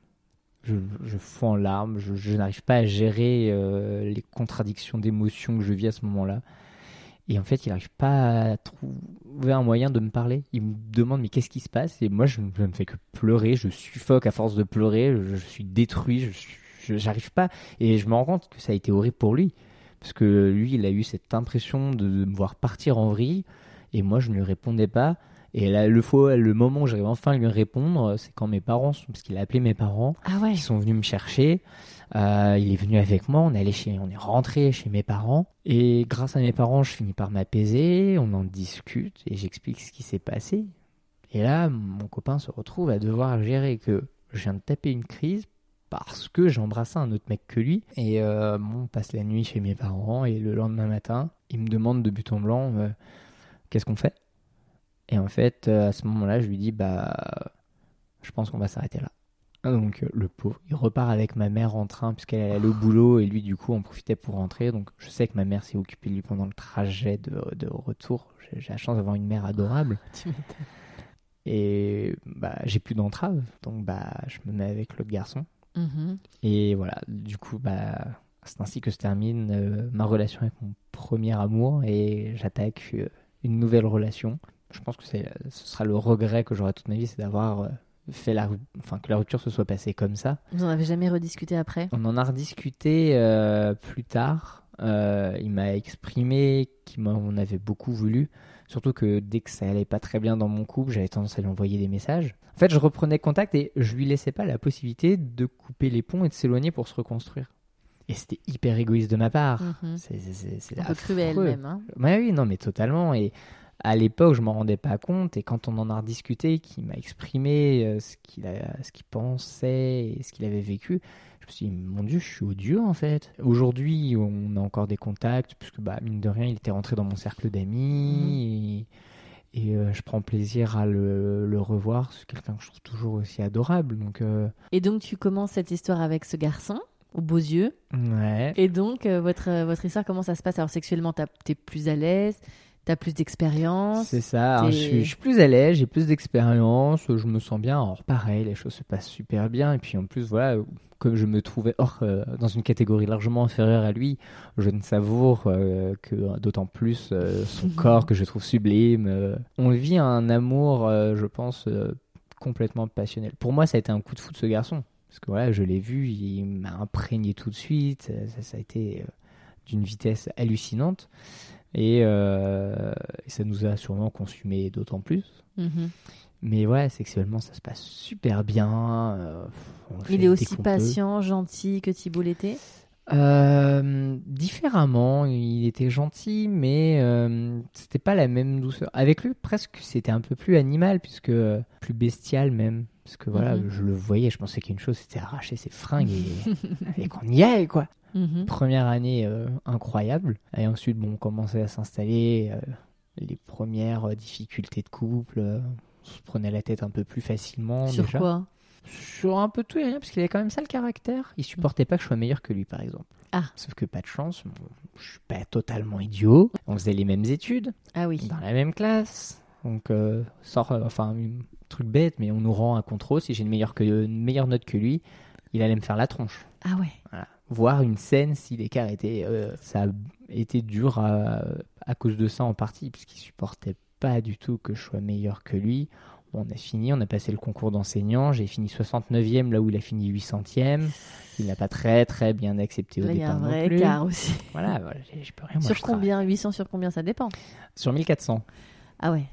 Je, je fous en larmes. Je, n'arrive pas à gérer euh, les contradictions d'émotions que je vis à ce moment-là. Et en fait, il n'arrive pas à trouver un moyen de me parler. Il me demande mais qu'est-ce qui se passe? Et moi, je, ne fais que pleurer. Je suffoque à force de pleurer. Je, je suis détruit. Je j'arrive pas. Et je me rends compte que ça a été horrible pour lui. Parce que lui, il a eu cette impression de, me voir partir en vrille. Et moi, je ne lui répondais pas. Et là, le, fois, le moment où j'arrive enfin à lui répondre, c'est quand mes parents, sont, parce qu'il a appelé mes parents, Ah ouais. ils sont venus me chercher. Euh, il est venu avec moi, on chez, on est rentré chez mes parents. Et grâce à mes parents, je finis par m'apaiser, on en discute et j'explique ce qui s'est passé. Et là, mon copain se retrouve à devoir gérer que je viens de taper une crise parce que j'ai embrassé un autre mec que lui. Et euh, bon, on passe la nuit chez mes parents et le lendemain matin, il me demande de but en blanc euh, qu'est-ce qu'on fait? Et en fait, euh, à ce moment-là, je lui dis bah, je pense qu'on va s'arrêter là. Donc euh, le pauvre, il repart avec ma mère en train puisqu'elle allait au boulot et lui du coup en profitait pour rentrer. Donc je sais que ma mère s'est occupée de lui pendant le trajet de, de retour. J'ai la chance d'avoir une mère adorable Tu et bah j'ai plus d'entrave. Donc bah je me mets avec l'autre garçon Mhm. et voilà. Du coup bah c'est ainsi que se termine euh, ma relation avec mon premier amour et j'attaque euh, une nouvelle relation. Je pense que c'est ce sera le regret que j'aurai toute ma vie, c'est d'avoir euh, fait la enfin que la rupture se soit passée comme ça. Vous en avez jamais rediscuté après? On en a rediscuté euh, plus tard. Euh, il m'a exprimé qu'il m'en avait beaucoup voulu. Surtout que dès que ça allait pas très bien dans mon couple, j'avais tendance à lui envoyer des messages. En fait, je reprenais contact et je lui laissais pas la possibilité de couper les ponts et de s'éloigner pour se reconstruire. Et c'était hyper égoïste de ma part. Mhm. C'est- Un peu cruel même. Hein oui, non, mais totalement. Et à l'époque, je m'en rendais pas compte. Et quand on en a rediscuté, qu'il m'a exprimé euh, ce qu'il qu'il pensait et ce qu'il avait vécu, je me suis dit, mon Dieu, je suis odieux en fait. Aujourd'hui, on a encore des contacts, puisque bah, mine de rien, il était rentré dans mon cercle d'amis. Et euh, je prends plaisir à le, le revoir. C'est quelqu'un que je trouve toujours aussi adorable. Donc, euh, Et donc, tu commences cette histoire avec ce garçon, aux beaux yeux. ouais. Et donc, euh, votre, votre histoire, comment ça se passe? Alors, sexuellement, t'es plus à l'aise, t'as plus d'expérience. C'est ça. T'es- je, suis, je suis plus à l'aise, j'ai plus d'expérience, je me sens bien. Alors, pareil, les choses se passent super bien. Et puis, en plus, voilà, comme je me trouvais hors, euh, dans une catégorie largement inférieure à lui, je ne savoure euh, que d'autant plus euh, son corps que je trouve sublime. euh. on vit un amour, euh, je pense, euh, complètement passionnel. Pour moi, ça a été un coup de foudre ce garçon. Parce que voilà, je l'ai vu, il m'a imprégné tout de suite. Ça, ça a été euh, d'une vitesse hallucinante. Et, euh, et ça nous a sûrement consumé d'autant plus. Mhm. Mais ouais, sexuellement, ça se passe super bien. euh, Il est aussi peut. patient, gentil que Thibault l'était? Euh, différemment, il était gentil, mais c'était pas la même douceur. Avec lui, presque, c'était un peu plus animal, puisque plus bestial même. Parce que voilà, Mhm. je le voyais, je pensais qu'une chose, c'était arracher ses fringues et, et qu'on y aille, quoi. Mhm. Première année euh, incroyable. Et ensuite, bon, on commençait à s'installer. euh, les premières euh, difficultés de couple. on se prenait la tête un peu plus facilement. Sur déjà. quoi? Sur un peu tout et rien, parce qu'il avait quand même ça le caractère. Il supportait pas que je sois meilleur que lui, par exemple. Ah. Sauf que pas de chance, bon, je suis pas totalement idiot. On faisait les mêmes études, Ah oui. dans la même classe. Donc, euh, sort, enfin, un truc bête, mais on nous rend un contrôle. Si j'ai une meilleure, que, une meilleure note que lui, il allait me faire la tronche. Ah ouais. Voilà. Voir une scène si l'écart était. euh, ça a été dur à, à cause de ça en partie, puisqu'il supportait pas du tout que je sois meilleur que lui. Bon, on a fini, on a passé le concours d'enseignant. J'ai fini 69e là où il a fini 800e. Il n'a pas très très bien accepté au Là, il y a départ un vrai écart aussi. Voilà, voilà, je peux rien. moi, sur combien 800 sur combien Ça dépend. Sur 1400. Ah ouais.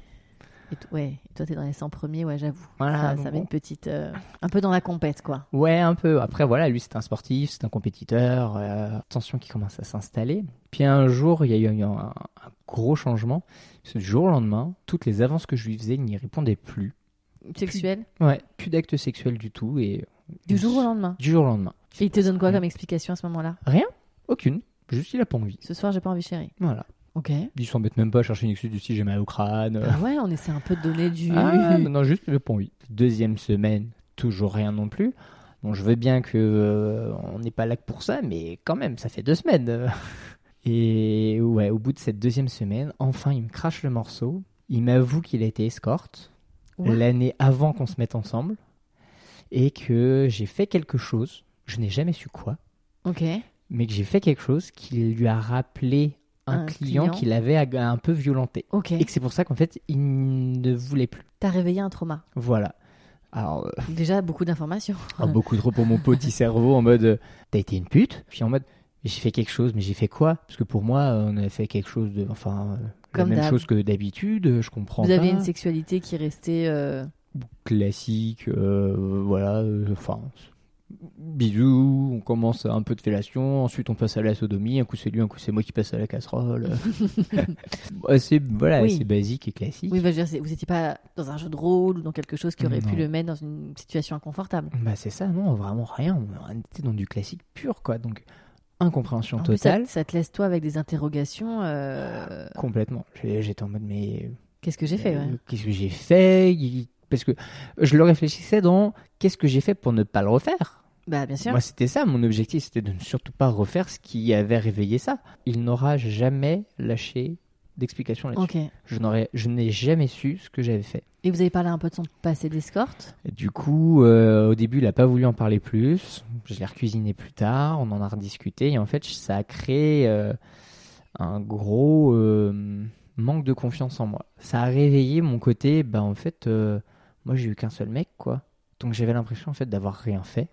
Et ouais. Et toi, t'es dans les 100 premiers, ouais, j'avoue. Voilà, ça, ça met bon. une petite. euh, un peu dans la compète, quoi. Ouais, un peu. Après, voilà, lui, c'est un sportif, c'est un compétiteur. euh, attention qui commence à s'installer. Puis un jour, il y a eu un, un gros changement. Ce jour au lendemain, toutes les avances que je lui faisais, il n'y répondait plus. Sexuel Ouais, plus d'actes sexuels du tout. Et Du jour au lendemain? Du jour au lendemain. Et il te donne quoi comme explication à ce moment-là? Rien Aucune. Juste, il a pas envie. Ce soir, j'ai pas envie, chérie. Voilà. Ok. Il s'embête même pas à chercher une excuse du si j'ai mal au crâne. Ah ouais, on essaie un peu de donner du. Ah, non, juste, a pas envie. Deuxième semaine, toujours rien non plus. Bon, je veux bien que euh, on n'est pas là que pour ça, mais quand même, ça fait deux semaines. Et ouais, au bout de cette deuxième semaine, enfin, il me crache le morceau. Il m'avoue qu'il a été escorte Ouais. l'année avant qu'on se mette ensemble et que j'ai fait quelque chose. Je n'ai jamais su quoi, Ok. mais que j'ai fait quelque chose qui lui a rappelé un, Un client, client. qu'il avait ag- un peu violenté. Ok. Et que c'est pour ça qu'en fait, il ne voulait plus. T'as réveillé un trauma. Voilà. Alors, euh, Déjà, beaucoup d'informations. Ah, beaucoup trop pour mon petit cerveau en mode euh, t'as été une pute? Puis en mode j'ai fait quelque chose mais j'ai fait quoi? Parce que pour moi euh, on a fait quelque chose de enfin euh, Comme la même chose que d'habitude je comprends Vous pas avez une sexualité qui restait. euh, classique euh, voilà euh, enfin bisous on commence un peu de fellation ensuite on passe à la sodomie un coup c'est lui un coup c'est moi qui passe à la casserole Ouais, c'est voilà Oui. c'est basique et classique Oui, bah, je veux dire, c'est- vous n'étiez pas dans un jeu de rôle ou dans quelque chose qui aurait pu le mettre dans une situation inconfortable. bah c'est ça non vraiment rien on était dans du classique pur quoi donc incompréhension En plus, ça, totale ça te laisse toi avec des interrogations. euh, Complètement. J'étais en mode, mais Qu'est-ce que j'ai fait euh, ouais. qu'est-ce que j'ai fait? Parce que je le réfléchissais dans qu'est-ce que j'ai fait pour ne pas le refaire? Bah, bien sûr. Moi, c'était ça, mon objectif, c'était de ne surtout pas refaire ce qui avait réveillé ça. Il n'aura jamais lâché d'explication là-dessus. Ok. Je n'aurais, je n'ai jamais su ce que j'avais fait. Et vous avez parlé un peu de son passé d'escorte? Et du coup, euh, au début, il n'a pas voulu en parler plus. Je l'ai recuisiné plus tard, on en a rediscuté. Et en fait, ça a créé euh, un gros euh, manque de confiance en moi. Ça a réveillé mon côté, bah en fait, moi j'ai eu qu'un seul mec, quoi. Donc j'avais l'impression en fait d'avoir rien fait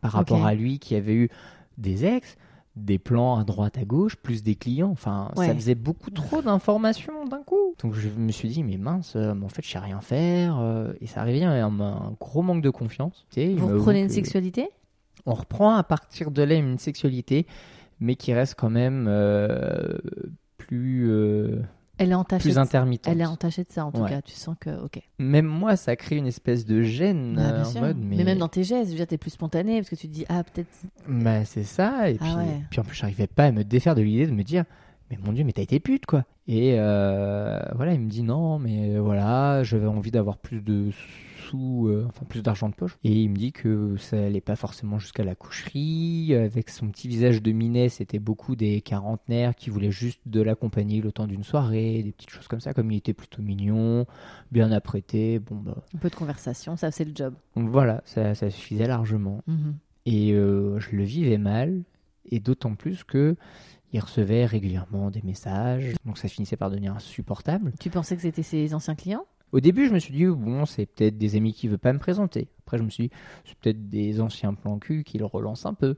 par rapport à lui qui avait eu des ex, des plans à droite à gauche, plus des clients. Enfin, Ouais. ça faisait beaucoup trop d'informations d'un coup. Donc je me suis dit, mais mince, euh, mais en fait, je sais rien faire. euh, et ça a réveillé un, un gros manque de confiance. Tu sais, il Vous reprenez une sexualité? On reprend à partir de là une sexualité, mais qui reste quand même euh, plus, Elle est entachée. plus intermittente. Elle est entachée de ça en tout Ouais. cas. Tu sens que ok. Même moi, ça crée une espèce de gêne Bah, euh, en mode, mais... mais, même dans tes gestes, je veux dire, t'es plus spontané parce que tu te dis ah peut-être. Bah, c'est ça. Et Ah ouais. puis en plus, j'arrivais pas à me défaire de l'idée de me dire, mais mon Dieu, mais t'as été pute, quoi. Et euh, voilà, il me dit non, mais euh, voilà, j'avais envie d'avoir plus de sous, euh, enfin plus d'argent de poche. Et il me dit que ça allait pas forcément jusqu'à la coucherie. Avec son petit visage de minet, c'était beaucoup des quarantenaires qui voulaient juste de l'accompagner le temps d'une soirée, des petites choses comme ça. Comme il était plutôt mignon, bien apprêté, bon bah. Un peu de conversation, ça c'est le job. Donc voilà, ça, ça suffisait largement. Mhm. Et euh, je le vivais mal, et d'autant plus que il recevait régulièrement des messages, donc ça finissait par devenir insupportable. Tu pensais que c'était ses anciens clients? Au début, je me suis dit, bon, c'est peut-être des amis qui ne veulent pas me présenter. Après, je me suis dit, c'est peut-être des anciens plans cul qui le relancent un peu.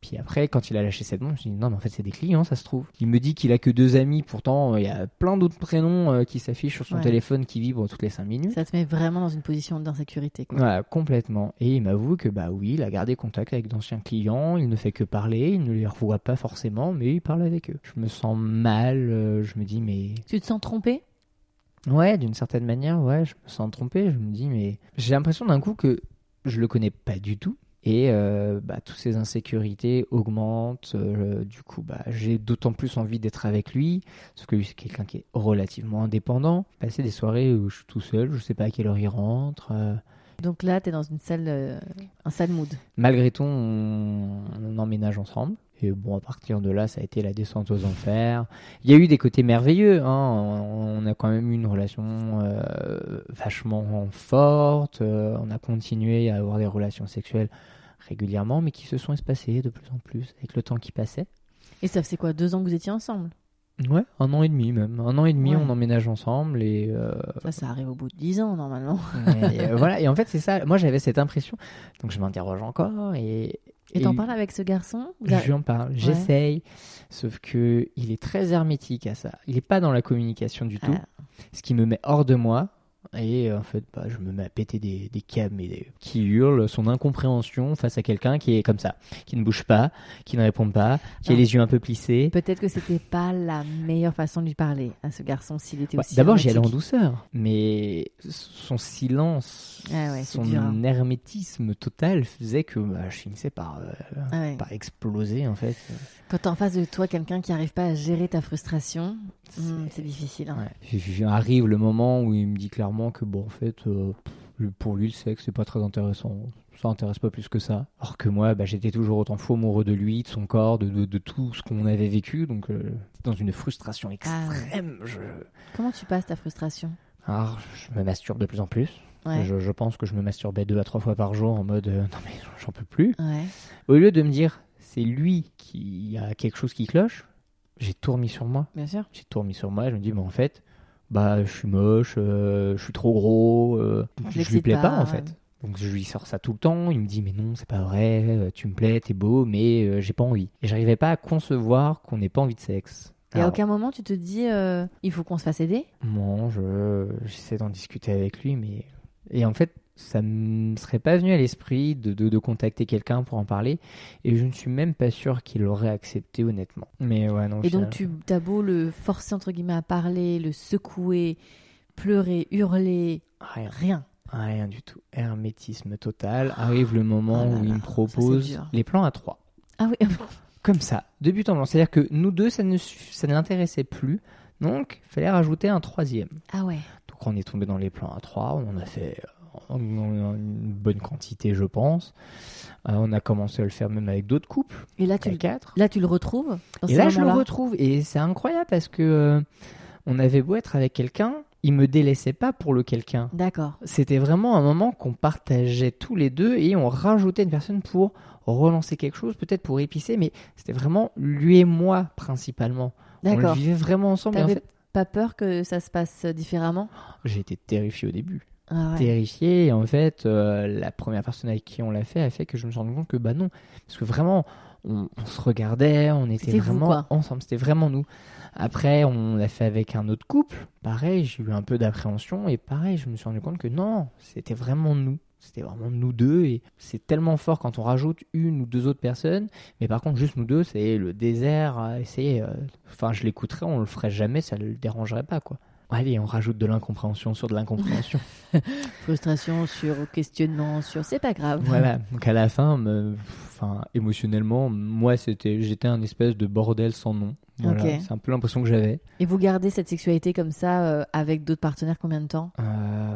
Puis après, quand il a lâché cette bombe, je me suis dit, non, mais en fait, c'est des clients, ça se trouve. Il me dit qu'il a que deux amis, pourtant, il y a plein d'autres prénoms euh, qui s'affichent sur son Ouais. téléphone qui vibrent toutes les cinq minutes. Ça te met vraiment dans une position d'insécurité. Voilà, complètement. Et il m'avoue que, bah oui, il a gardé contact avec d'anciens clients, il ne fait que parler, il ne les revoit pas forcément, mais il parle avec eux. Je me sens mal, euh, je me dis, mais Tu te sens trompé? Ouais, d'une certaine manière, ouais, je me sens trompé. Je me dis, mais j'ai l'impression d'un coup que je le connais pas du tout. Et euh, bah, toutes ces insécurités augmentent. euh, du coup, bah, j'ai d'autant plus envie d'être avec lui. Parce que lui, c'est quelqu'un qui est relativement indépendant. Passer des soirées où je suis tout seul, je sais pas à quelle heure il rentre. euh. Donc là, tu es dans une salle, euh, un sale mood. Malgré tout, on, on emménage ensemble. Et bon, à partir de là, ça a été la descente aux enfers. Il y a eu des côtés merveilleux. Hein. On on a quand même eu une relation euh, vachement forte. Euh, on a continué à avoir des relations sexuelles régulièrement, mais qui se sont espacées de plus en plus avec le temps qui passait. Et ça faisait quoi Deux ans que vous étiez ensemble? Ouais, un an et demi même. Un an et demi, Ouais. on emménage ensemble et euh, Ça, ça arrive au bout de dix ans, normalement. et, euh, voilà. Et en fait, c'est ça. Moi, j'avais cette impression. Donc, je m'interroge encore et. Et t'en parles avec ce garçon? Je lui en parle, j'essaye, sauf que il est très hermétique à ça. Il n'est pas dans la communication du tout, Ah, ce qui me met hors de moi. Et euh, en fait, bah, je me mets à péter des, des câbles et des- qui hurlent son incompréhension face à quelqu'un qui est comme ça, qui ne bouge pas, qui ne répond pas, qui a Ah. les yeux un peu plissés. Peut-être que c'était pas la meilleure façon de lui parler à ce garçon s'il était Ouais, aussi. D'abord, j'y allais en douceur, mais son silence, Ah ouais, son dur, hein. hermétisme total faisait que bah, je finissais par, euh, Ah ouais. par exploser en fait. Quand en face de toi quelqu'un qui arrive pas à gérer ta frustration, C'est- hmm, c'est difficile. hein. Ouais. Arrive le moment où il me dit clairement que bon en fait euh, pour lui le sexe c'est pas très intéressant ça intéresse pas plus que ça alors que moi bah, j'étais toujours autant fou amoureux de lui de son corps de, de- de tout ce qu'on avait vécu donc euh, dans une frustration Ah extrême je... Comment tu passes ta frustration? Alors je me masturbe de plus en plus Ouais. je, je pense que je me masturbais deux à trois fois par jour en mode euh, non mais j'en peux plus Ouais. au lieu de me dire c'est lui qui a quelque chose qui cloche j'ai tout remis sur moi Bien sûr. j'ai tout remis sur moi. Je me dis, bah, en fait, bah, je suis moche, euh, je suis trop gros, euh, Je je lui plais pas, pas, en fait. Donc je lui sors ça tout le temps. Il me dit, mais non, c'est pas vrai, euh, tu me plais, t'es beau, mais euh, j'ai pas envie. Et j'arrivais pas à concevoir qu'on n'ait pas envie de sexe. Et à Alors, aucun moment tu te dis il faut qu'on se fasse aider? Non, je, j'essaie d'en discuter avec lui, mais. Et en fait, ça me serait pas venu à l'esprit de, de, de contacter quelqu'un pour en parler. Et je ne suis même pas sûr qu'il aurait accepté, honnêtement. Mais ouais, non. Et donc tu as beau le forcer entre guillemets à parler, le secouer, pleurer, hurler, Rien. rien. Rien du tout. Hermétisme total. Arrive le moment Oh là où il me propose les plans à trois. Ah oui. Comme ça, de but en blanc. C'est-à-dire que nous deux, ça ne, ça ne l'intéressait plus. Donc, il fallait rajouter un troisième. ah ouais. Donc, on est tombé dans les plans à trois. On en a fait une bonne quantité, je pense. Euh, on a commencé à le faire même avec d'autres couples. Et là tu, le- quatre. là tu le retrouves Et là, je le retrouve. Et c'est incroyable parce que euh, on avait beau être avec quelqu'un, il me délaissait pas pour le quelqu'un. D'accord. C'était vraiment un moment qu'on partageait tous les deux et on rajoutait une personne pour relancer quelque chose, peut-être pour épicer, mais c'était vraiment lui et moi principalement. On le D'accord. vivait vraiment ensemble. En T'avais fait, pas peur que ça se passe différemment? J'ai été terrifié au début. Ah ouais. Terrifié. Et en fait, euh, la première personne avec qui on l'a fait a fait que je me suis rendu compte que bah non. Parce que vraiment, on, on se regardait, on était vraiment ensemble. C'était vraiment nous. Après, on l'a fait avec un autre couple. Pareil, j'ai eu un peu d'appréhension. Et pareil, je me suis rendu compte que non, c'était vraiment nous. C'était vraiment nous deux. Et c'est tellement fort quand on rajoute une ou deux autres personnes. Mais par contre, juste nous deux, c'est le désert essayer. euh, Enfin, je l'écouterais, on le ferait jamais, ça le dérangerait pas, quoi. Allez, on rajoute de l'incompréhension sur de l'incompréhension. Frustration sur questionnement sur c'est pas grave. voilà. Donc à la fin, me- enfin, émotionnellement, moi, c'était, j'étais un espèce de bordel sans nom. Voilà. C'est un peu l'impression que j'avais. Et vous gardez cette sexualité comme ça euh, avec d'autres partenaires combien de temps? Euh,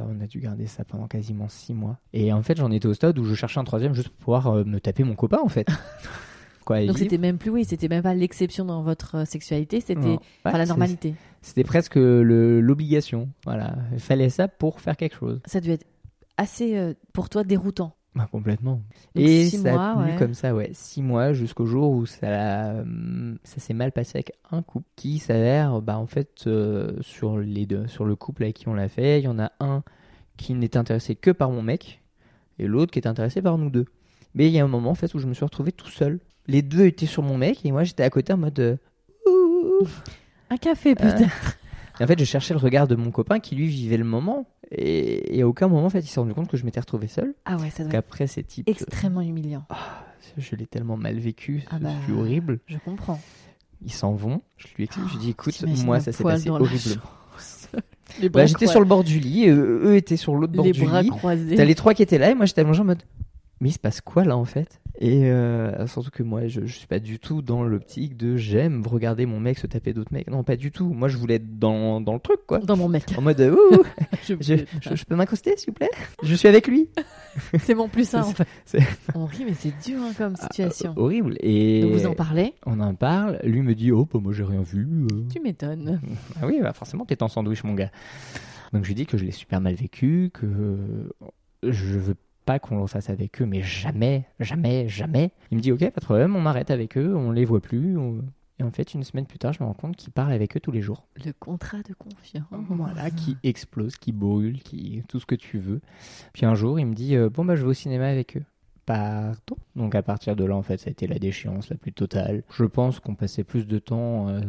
on a dû garder ça pendant quasiment six mois. Et en fait, j'en étais au stade où je cherchais un troisième juste pour pouvoir euh, me taper mon copain, en fait. Quoi, Donc c'était même plus oui, c'était même pas l'exception dans votre euh, sexualité, c'était Ouais, la normalité. C'était presque l'obligation. Voilà. Il fallait ça pour faire quelque chose. Ça devait être assez euh, pour toi déroutant. Bah, complètement. Donc, et six ça mois, a tenu ouais. comme ça, ouais, six mois jusqu'au jour où ça, hum, ça s'est mal passé avec un couple qui s'avère, bah en fait, euh, sur les deux, sur le couple avec qui on l'a fait, il y en a un qui n'est intéressé que par mon mec et l'autre qui est intéressé par nous deux. Mais il y a un moment en fait où je me suis retrouvé tout seul. Les deux étaient sur mon mec et moi j'étais à côté en mode. euh, Ouh. Un café peut-être. Et en fait, je cherchais le regard de mon copain qui lui vivait le moment et, et à aucun moment en fait il s'est rendu compte que je m'étais retrouvé seul. Ah ouais, ça doit être Qu'après ces types. extrêmement humiliant. Je l'ai tellement mal vécu, Ah bah, c'est horrible. Je comprends. Ils s'en vont. Je lui explique, je lui dis écoute, moi ça s'est passé horriblement. Bah, j'étais sur le bord du lit, et eux, eux étaient sur l'autre bord les du bras lit. T'as les trois qui étaient là et moi j'étais allongé en mode mais il se passe quoi là en fait? Et euh, surtout que moi je, je suis pas du tout dans l'optique de j'aime regarder mon mec se taper d'autres mecs. Non, pas du tout. Moi je voulais être dans, dans le truc quoi. dans mon mec. En mode ouh, Je- je, je- je peux m'incruster s'il vous plaît? Je suis avec lui. C'est mon plus un en fait. C'est- Henri, mais c'est dur hein, comme situation. Euh, horrible. Et Donc vous en parlez? On en parle. Lui me dit oh bah, moi j'ai rien vu. euh. Tu m'étonnes. Ah oui, bah forcément, t'es en sandwich, mon gars. Donc je lui dis que je l'ai super mal vécu, que je veux pas qu'on le fasse avec eux, mais jamais, jamais, jamais. Il me dit ok, pas de problème, on arrête avec eux, on les voit plus. on- Et en fait, une semaine plus tard, je me rends compte qu'il part avec eux tous les jours. Le contrat de confiance. Voilà, qui explose, qui brûle, qui tout ce que tu veux. Puis un jour, il me dit euh, bon bah je vais au cinéma avec eux. Pardon. Donc à partir de là, en fait, ça a été la déchéance la plus totale. Je pense qu'on passait plus de temps à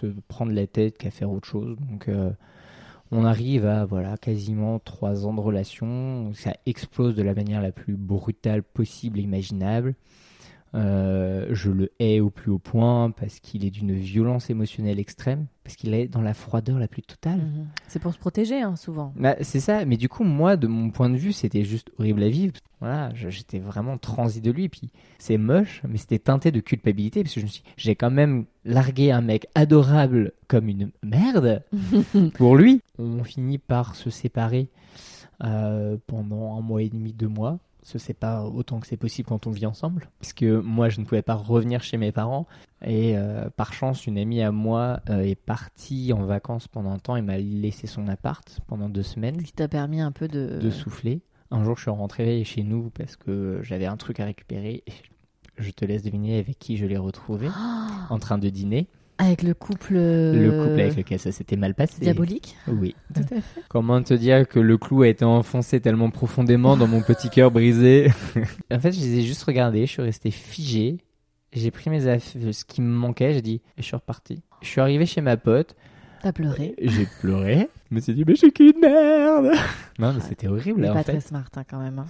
se prendre la tête qu'à faire autre chose. Donc euh, on arrive à voilà quasiment trois ans de relation. Ça explose de la manière la plus brutale possible et imaginable. Euh, je le hais au plus haut point parce qu'il est d'une violence émotionnelle extrême, parce qu'il est dans la froideur la plus totale. Mhm. C'est pour se protéger hein, souvent. Bah, c'est ça, mais du coup, moi, de mon point de vue, c'était juste horrible à vivre. Voilà, j'étais vraiment transi de lui. Puis c'est moche, mais c'était teinté de culpabilité, parce que je me suis j'ai quand même largué un mec adorable comme une merde pour lui. On finit par se séparer euh, pendant un mois et demi, deux mois. Se sépare autant que c'est possible quand on vit ensemble. Parce que moi, je ne pouvais pas revenir chez mes parents. Et euh, par chance, une amie à moi euh, est partie en vacances pendant un temps et m'a laissé son appart pendant deux semaines Ce qui t'a permis un peu de. de souffler. Un jour, je suis rentré chez nous parce que j'avais un truc à récupérer. Je te laisse deviner avec qui je l'ai retrouvé en train de dîner. Avec le couple. Le couple avec lequel ça s'était mal passé. Diabolique Oui. Tout à fait. Comment te dire que le clou a été enfoncé tellement profondément dans mon petit cœur brisé? En fait, je les ai juste regardés, je suis resté figé. J'ai pris mes affaires, ce qui me manquait, j'ai dit, et je suis reparti. Je suis arrivé chez ma pote, T'as pleuré. j'ai pleuré. Je me suis dit, mais je suis qu'une merde Non, mais c'était horrible, Il est en pas fait. très smart hein, quand même. hein.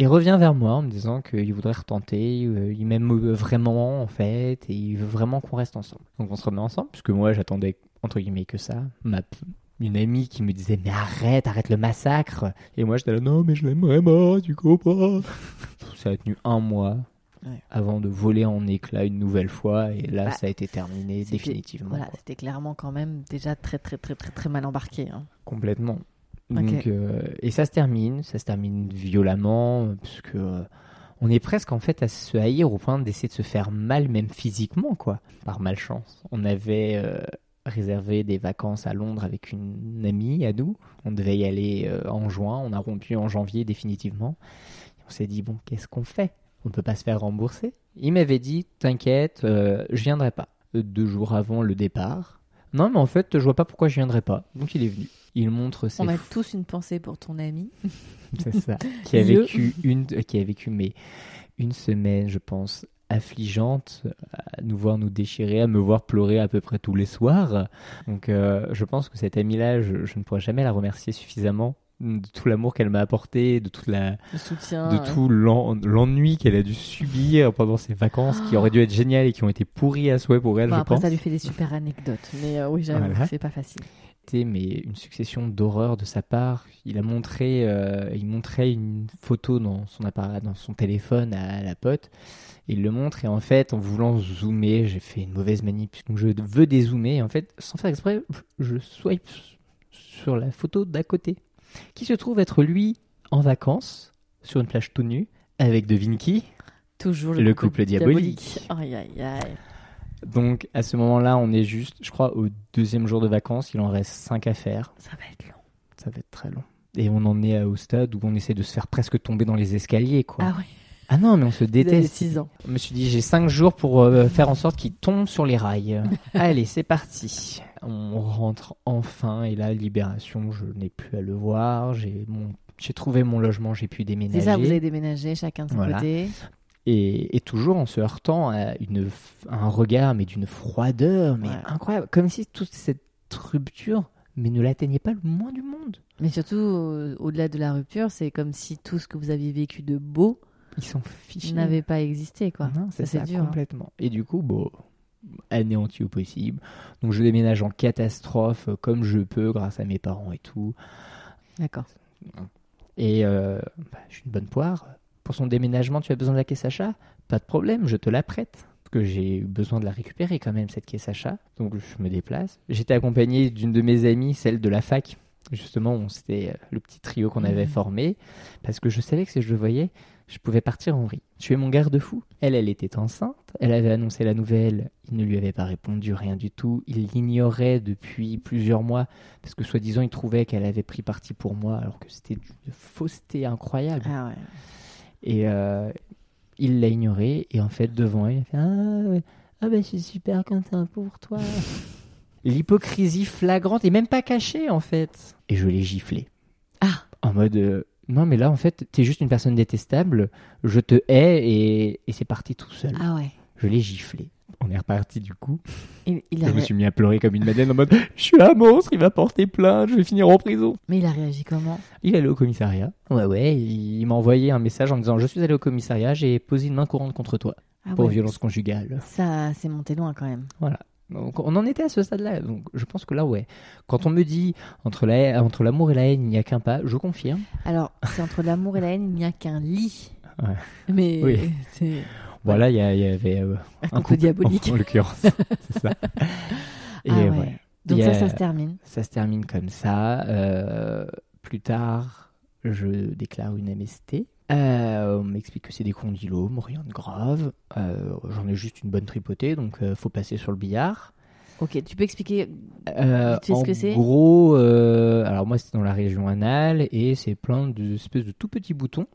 Il revient vers moi en me disant qu'il voudrait retenter, euh, il m'aime euh, vraiment en fait, et il veut vraiment qu'on reste ensemble. Donc on se remet ensemble, puisque moi j'attendais entre guillemets que ça. Ma une amie qui me disait mais arrête, arrête le massacre. Et moi j'étais là non mais je l'aime vraiment, tu comprends. ça a tenu un mois Ouais. avant de voler en éclats une nouvelle fois, et là Bah, ça a été terminé définitivement. Voilà, c'était clairement quand même déjà très très très très très mal embarqué. hein. Complètement. Euh, et ça se termine, ça se termine violemment, parce que euh, on est presque en fait à se haïr au point d'essayer de se faire mal, même physiquement, quoi. Par malchance. On avait euh, réservé des vacances à Londres avec une amie à nous. On devait y aller en juin, on a rompu en janvier définitivement. On s'est dit, bon, qu'est-ce qu'on fait? On ne peut pas se faire rembourser? Il m'avait dit, t'inquiète, je viendrai pas. Deux jours avant le départ. Non, mais en fait, je vois pas pourquoi je viendrai pas. Donc il est venu. Il montre ses On a tous une pensée pour ton ami. c'est ça. Qui a vécu une, qui a vécu mais une semaine, je pense, affligeante, à nous voir nous déchirer, à me voir pleurer à peu près tous les soirs. Donc, euh, je pense que cette amie-là, je, je ne pourrais jamais la remercier suffisamment de tout l'amour qu'elle m'a apporté, de toute la, Le soutien. de tout l'en- l'ennui qu'elle a dû subir pendant ses vacances, qui auraient dû être géniales et qui ont été pourries à souhait pour elle, Bon, je après, pense. ça lui fait des super anecdotes. Mais euh, oui, j'avoue, Voilà. c'est pas facile. Été mais une succession d'horreurs de sa part. Il a montré, euh, il montrait une photo dans son appareil, dans son téléphone à la pote. Il le montre et en fait, en voulant zoomer, j'ai fait une mauvaise manip. Donc je veux dézoomer et en fait, sans faire exprès, je swipe sur la photo d'à côté, qui se trouve être lui en vacances sur une plage tout nue avec de Vinky. Toujours le, couple, diabolique. Aïe, aïe, aïe. Donc à ce moment-là, on est juste, je crois, au deuxième jour de vacances. Il en reste cinq à faire. Ça va être long. Ça va être très long. Et on en est au stade où on essaie de se faire presque tomber dans les escaliers, quoi. Ah oui. Ah non, mais on se déteste. 6 ans. Je me suis dit, j'ai cinq jours pour euh, faire en sorte qu'il tombe sur les rails. Allez, c'est parti. On rentre enfin et là, libération, je n'ai plus à le voir. J'ai mon... j'ai trouvé mon logement, j'ai pu déménager. C'est ça, vous avez déménagé chacun de son Voilà. côté. Et, et toujours en se heurtant à, une, à un regard, mais d'une froideur, mais Ouais. incroyable. Comme si toute cette rupture, mais ne l'atteignait pas le moins du monde. Mais surtout, euh, au-delà de la rupture, c'est comme si tout ce que vous aviez vécu de beau Ils s'en n'avait pas existé, quoi. Non, c'est ça, ça, c'est dur. hein. complètement. Et du coup, bon, anéanti au possible. Donc je déménage en catastrophe euh, comme je peux grâce à mes parents et tout. D'accord. Et euh, bah, je suis une bonne poire. Pour son déménagement, tu as besoin de la caisse achat Pas de problème, je te la prête. Parce que j'ai eu besoin de la récupérer quand même, cette caisse achat. Donc je me déplace. J'étais accompagné d'une de mes amies, celle de la fac. Justement, c'était euh, le petit trio qu'on avait Mhm. formé. Parce que je savais que si je le voyais, je pouvais partir en vrille. Suis mon garde-fou. Elle, elle était enceinte. Elle avait annoncé la nouvelle. Il ne lui avait pas répondu, rien du tout. Il l'ignorait depuis plusieurs mois. Parce que soi-disant, il trouvait qu'elle avait pris parti pour moi. Alors que c'était une fausseté incroyable. Ah ouais. Et euh, il l'a ignoré. Et en fait, devant elle, il a fait Ah, ah ben, c'est super content pour toi. L'hypocrisie flagrante et même pas cachée, en fait. Et je l'ai giflé. Ah. En mode. euh, non, mais là, en fait, t'es juste une personne détestable. Je te hais et, et c'est parti tout seul. Ah ouais. Je l'ai giflé. On est reparti du coup. Il, il Je a me suis mis à pleurer comme une madeleine en mode Je suis un monstre, il va porter plainte, je vais finir en prison. Mais il a réagi comment? Il est allé au commissariat. Ouais, ouais, il m'a envoyé un message en me disant Je suis allé au commissariat, j'ai posé une main courante contre toi ah pour ouais. violence conjugale. Ça, c'est monté loin quand même. Donc on en était à ce stade-là. Donc je pense que là, ouais. Quand on me dit entre la- entre l'amour et la haine, il n'y a qu'un pas, je confirme. Alors, c'est entre l'amour et la haine, il n'y a qu'un lit. Ouais. Mais Oui. c'est Voilà, il y, avait euh, un un couple diabolique. en, en l'occurrence. c'est ça. Et ah ouais. ouais. Donc ça, ça se termine. Ça se termine comme ça. Euh, plus tard, je déclare une MST. Euh, on m'explique que c'est des condylomes, rien de grave. Euh, J'en ai juste une bonne tripotée, donc euh, faut passer sur le billard. Ok, tu peux expliquer Euh, fait ce en que c'est? gros, euh, alors moi c'est dans la région anale et c'est plein d'espèces de tout petits boutons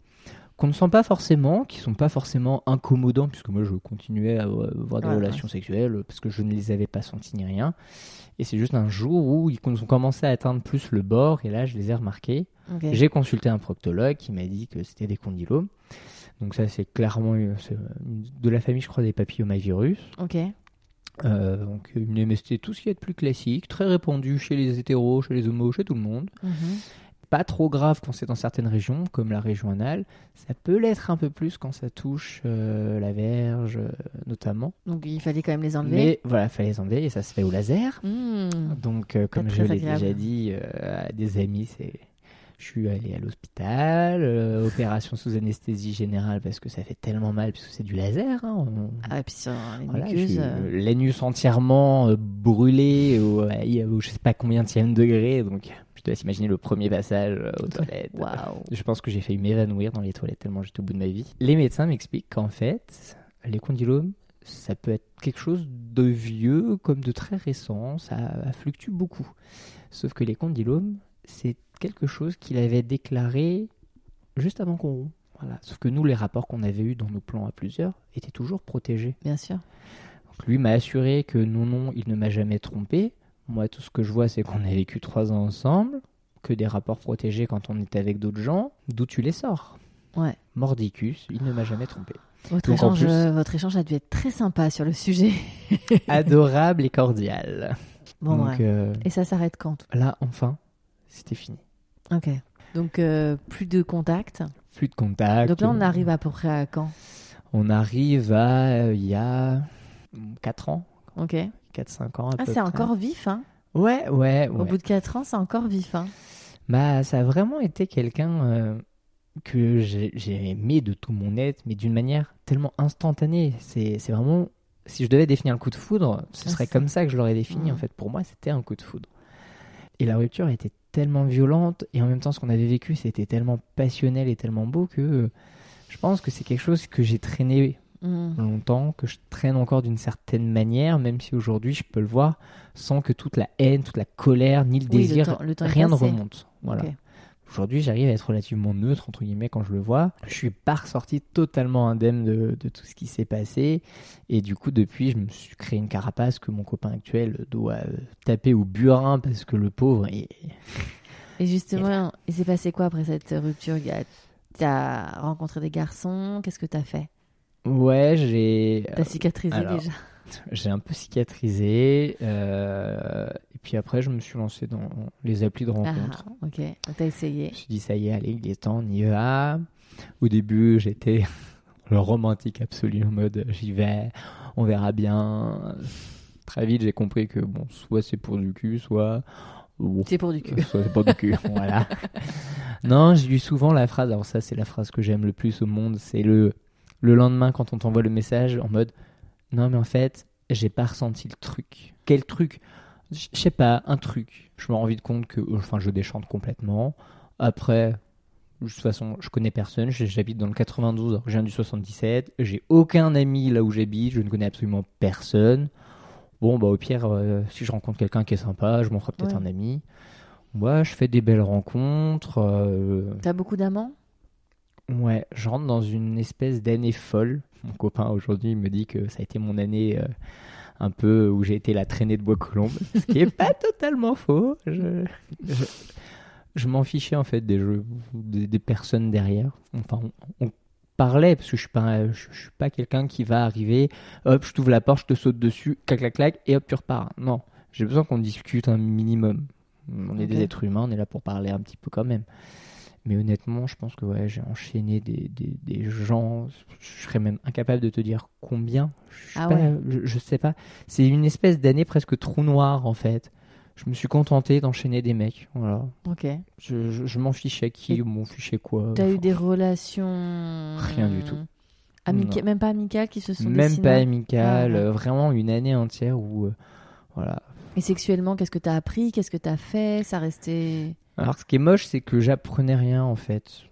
qu'on ne sent pas forcément, qui sont pas forcément incommodants puisque moi je continuais à avoir des Ouais, relations sexuelles parce que je ne les avais pas sentis ni rien. Et c'est juste un jour où ils ont commencé à atteindre plus le bord et là je les ai remarqués. J'ai consulté un proctologue qui m'a dit que c'était des condylomes. Donc ça c'est clairement de la famille je crois des papillomavirus. Ok. Euh, donc une MST, tout ce qui est de plus classique, très répandu chez les hétéros, chez les homos, chez tout le monde. Mhm. Pas trop grave quand c'est dans certaines régions, comme la région anale. Ça peut l'être un peu plus quand ça touche euh, la verge, euh, notamment. Donc il fallait quand même les enlever. Mais voilà, fallait les enlever et ça se fait au laser. Hmm. Donc, euh, comme je l'ai déjà dit à des amis, c'est je suis allé à l'hôpital, opération sous anesthésie générale parce que ça fait tellement mal puisque c'est du laser. hein. On- Ah, et puis sur les voilà, l'anus entièrement brûlé au, je sais pas combien de degré, donc te laisse imaginer le premier passage euh, aux toilettes. Je pense que j'ai failli m'évanouir dans les toilettes tellement j'étais au bout de ma vie. Les médecins m'expliquent qu'en fait, les condylomes, ça peut être quelque chose de vieux comme de très récent, ça fluctue beaucoup. Sauf que les condylomes, c'est quelque chose qu'il avait déclaré juste avant qu'on. Voilà. Sauf que nous, les rapports qu'on avait eus dans nos plans à plusieurs étaient toujours protégés. Bien sûr. Donc lui m'a assuré que non, non, il ne m'a jamais trompé. Moi, tout ce que je vois, c'est qu'on a vécu trois ans ensemble, que des rapports protégés quand on est avec d'autres gens. D'où tu les sors Ouais. Mordicus, il ne m'a jamais trompé. Votre Donc, en échange, plus- euh, votre échange a dû être très sympa sur le sujet. Adorable et cordial. Bon, Donc ouais. euh, Et ça s'arrête quand là, enfin, c'était fini. Ok. Donc euh, plus de contact. Plus de contact. Donc là, on arrive à peu près à quand? On arrive à euh, il y a 4 ans, Ok. 4-5 ans. à Ah, peu c'est près. encore vif, hein Ouais, ouais, Au ouais. bout de 4 ans, c'est encore vif. Hein. Bah, ça a vraiment été quelqu'un euh, que j'ai j'ai aimé de tout mon être, mais d'une manière tellement instantanée. C'est c'est vraiment. Si je devais définir le coup de foudre, ce Ah, serait comme ça que je l'aurais défini. En fait, pour moi, c'était un coup de foudre. Et la rupture était tellement violente, et en même temps, ce qu'on avait vécu, c'était tellement passionnel et tellement beau que euh, je pense que c'est quelque chose que j'ai traîné Mm. longtemps, que je traîne encore d'une certaine manière, même si aujourd'hui je peux le voir sans que toute la haine, toute la colère, ni le Oui, le désir, temps- le temps est rien ne remonte. Voilà. Aujourd'hui, j'arrive à être relativement neutre, entre guillemets, quand je le vois. Je suis pas ressorti totalement indemne de, de tout ce qui s'est passé. Et du coup, depuis, je me suis créé une carapace que mon copain actuel doit euh, taper au burin parce que le pauvre, il- Et justement, il s'est passé quoi après cette rupture? T'as rencontré des garçons? Qu'est-ce que t'as fait? Ouais, j'ai T'as cicatrisé alors, déjà j'ai un peu cicatrisé. euh, et puis après, je me suis lancé dans les applis de Ah, rencontre. ok. Donc t'as essayé. Je me suis dit, ça y est, allez, il est temps, on y va. Au début, j'étais le romantique absolu, en mode, j'y vais, on verra bien. Très vite, j'ai compris que, bon, soit c'est pour du cul, soit. bon, C'est pour du cul. soit c'est pour du cul, voilà. Non, j'ai lu souvent la phrase, alors ça, c'est la phrase que j'aime le plus au monde, c'est le, le lendemain quand on t'envoie le message en mode, non, mais en fait, j'ai pas ressenti le truc. Quel truc? Je sais pas, un truc. Je me rends vite compte que, enfin, je déchante complètement. Après, de toute façon, je connais personne. J'habite dans le 92, alors je viens du 77. J'ai aucun ami là où j'habite. Je ne connais absolument personne. Bon, bah, au pire, euh, si je rencontre quelqu'un qui est sympa, je m'en ferai peut-être Ouais. un ami. Ouais, je fais des belles rencontres. euh, T'as beaucoup d'amants? Ouais, je rentre dans une espèce d'année folle. Mon copain aujourd'hui me dit que ça a été mon année euh, un peu où j'ai été la traînée de bois colombe, ce qui est pas totalement faux. Je, je, je m'en fichais en fait des jeux, des, des personnes derrière. Enfin, on, on parlait parce que je suis pas, je, je suis pas quelqu'un qui va arriver, hop, je t'ouvre la porte, je te saute dessus, clac clac clac, et hop tu repars. Non, j'ai besoin qu'on discute un minimum. On est des êtres humains, on est là pour parler un petit peu quand même. Mais honnêtement, je pense que ouais, j'ai enchaîné des, des, des gens. Je serais même incapable de te dire combien. Je, Ah pas- ouais. je, je sais pas. C'est une espèce d'année presque trou noir en fait. Je me suis contenté d'enchaîner des mecs. Voilà. Ok. Je, je, je m'en fichais qui, Et m'en fichais quoi. T'as eu Enfin, des relations. Rien du tout. Amica- Non. Même pas amicales qui se sont Même dessinées pas amical. Ah ouais. euh, Vraiment une année entière où. euh, voilà. Et sexuellement, qu'est-ce que t'as appris? Qu'est-ce que t'as fait? Ça restait. Alors, ce qui est moche, c'est que j'apprenais rien en fait.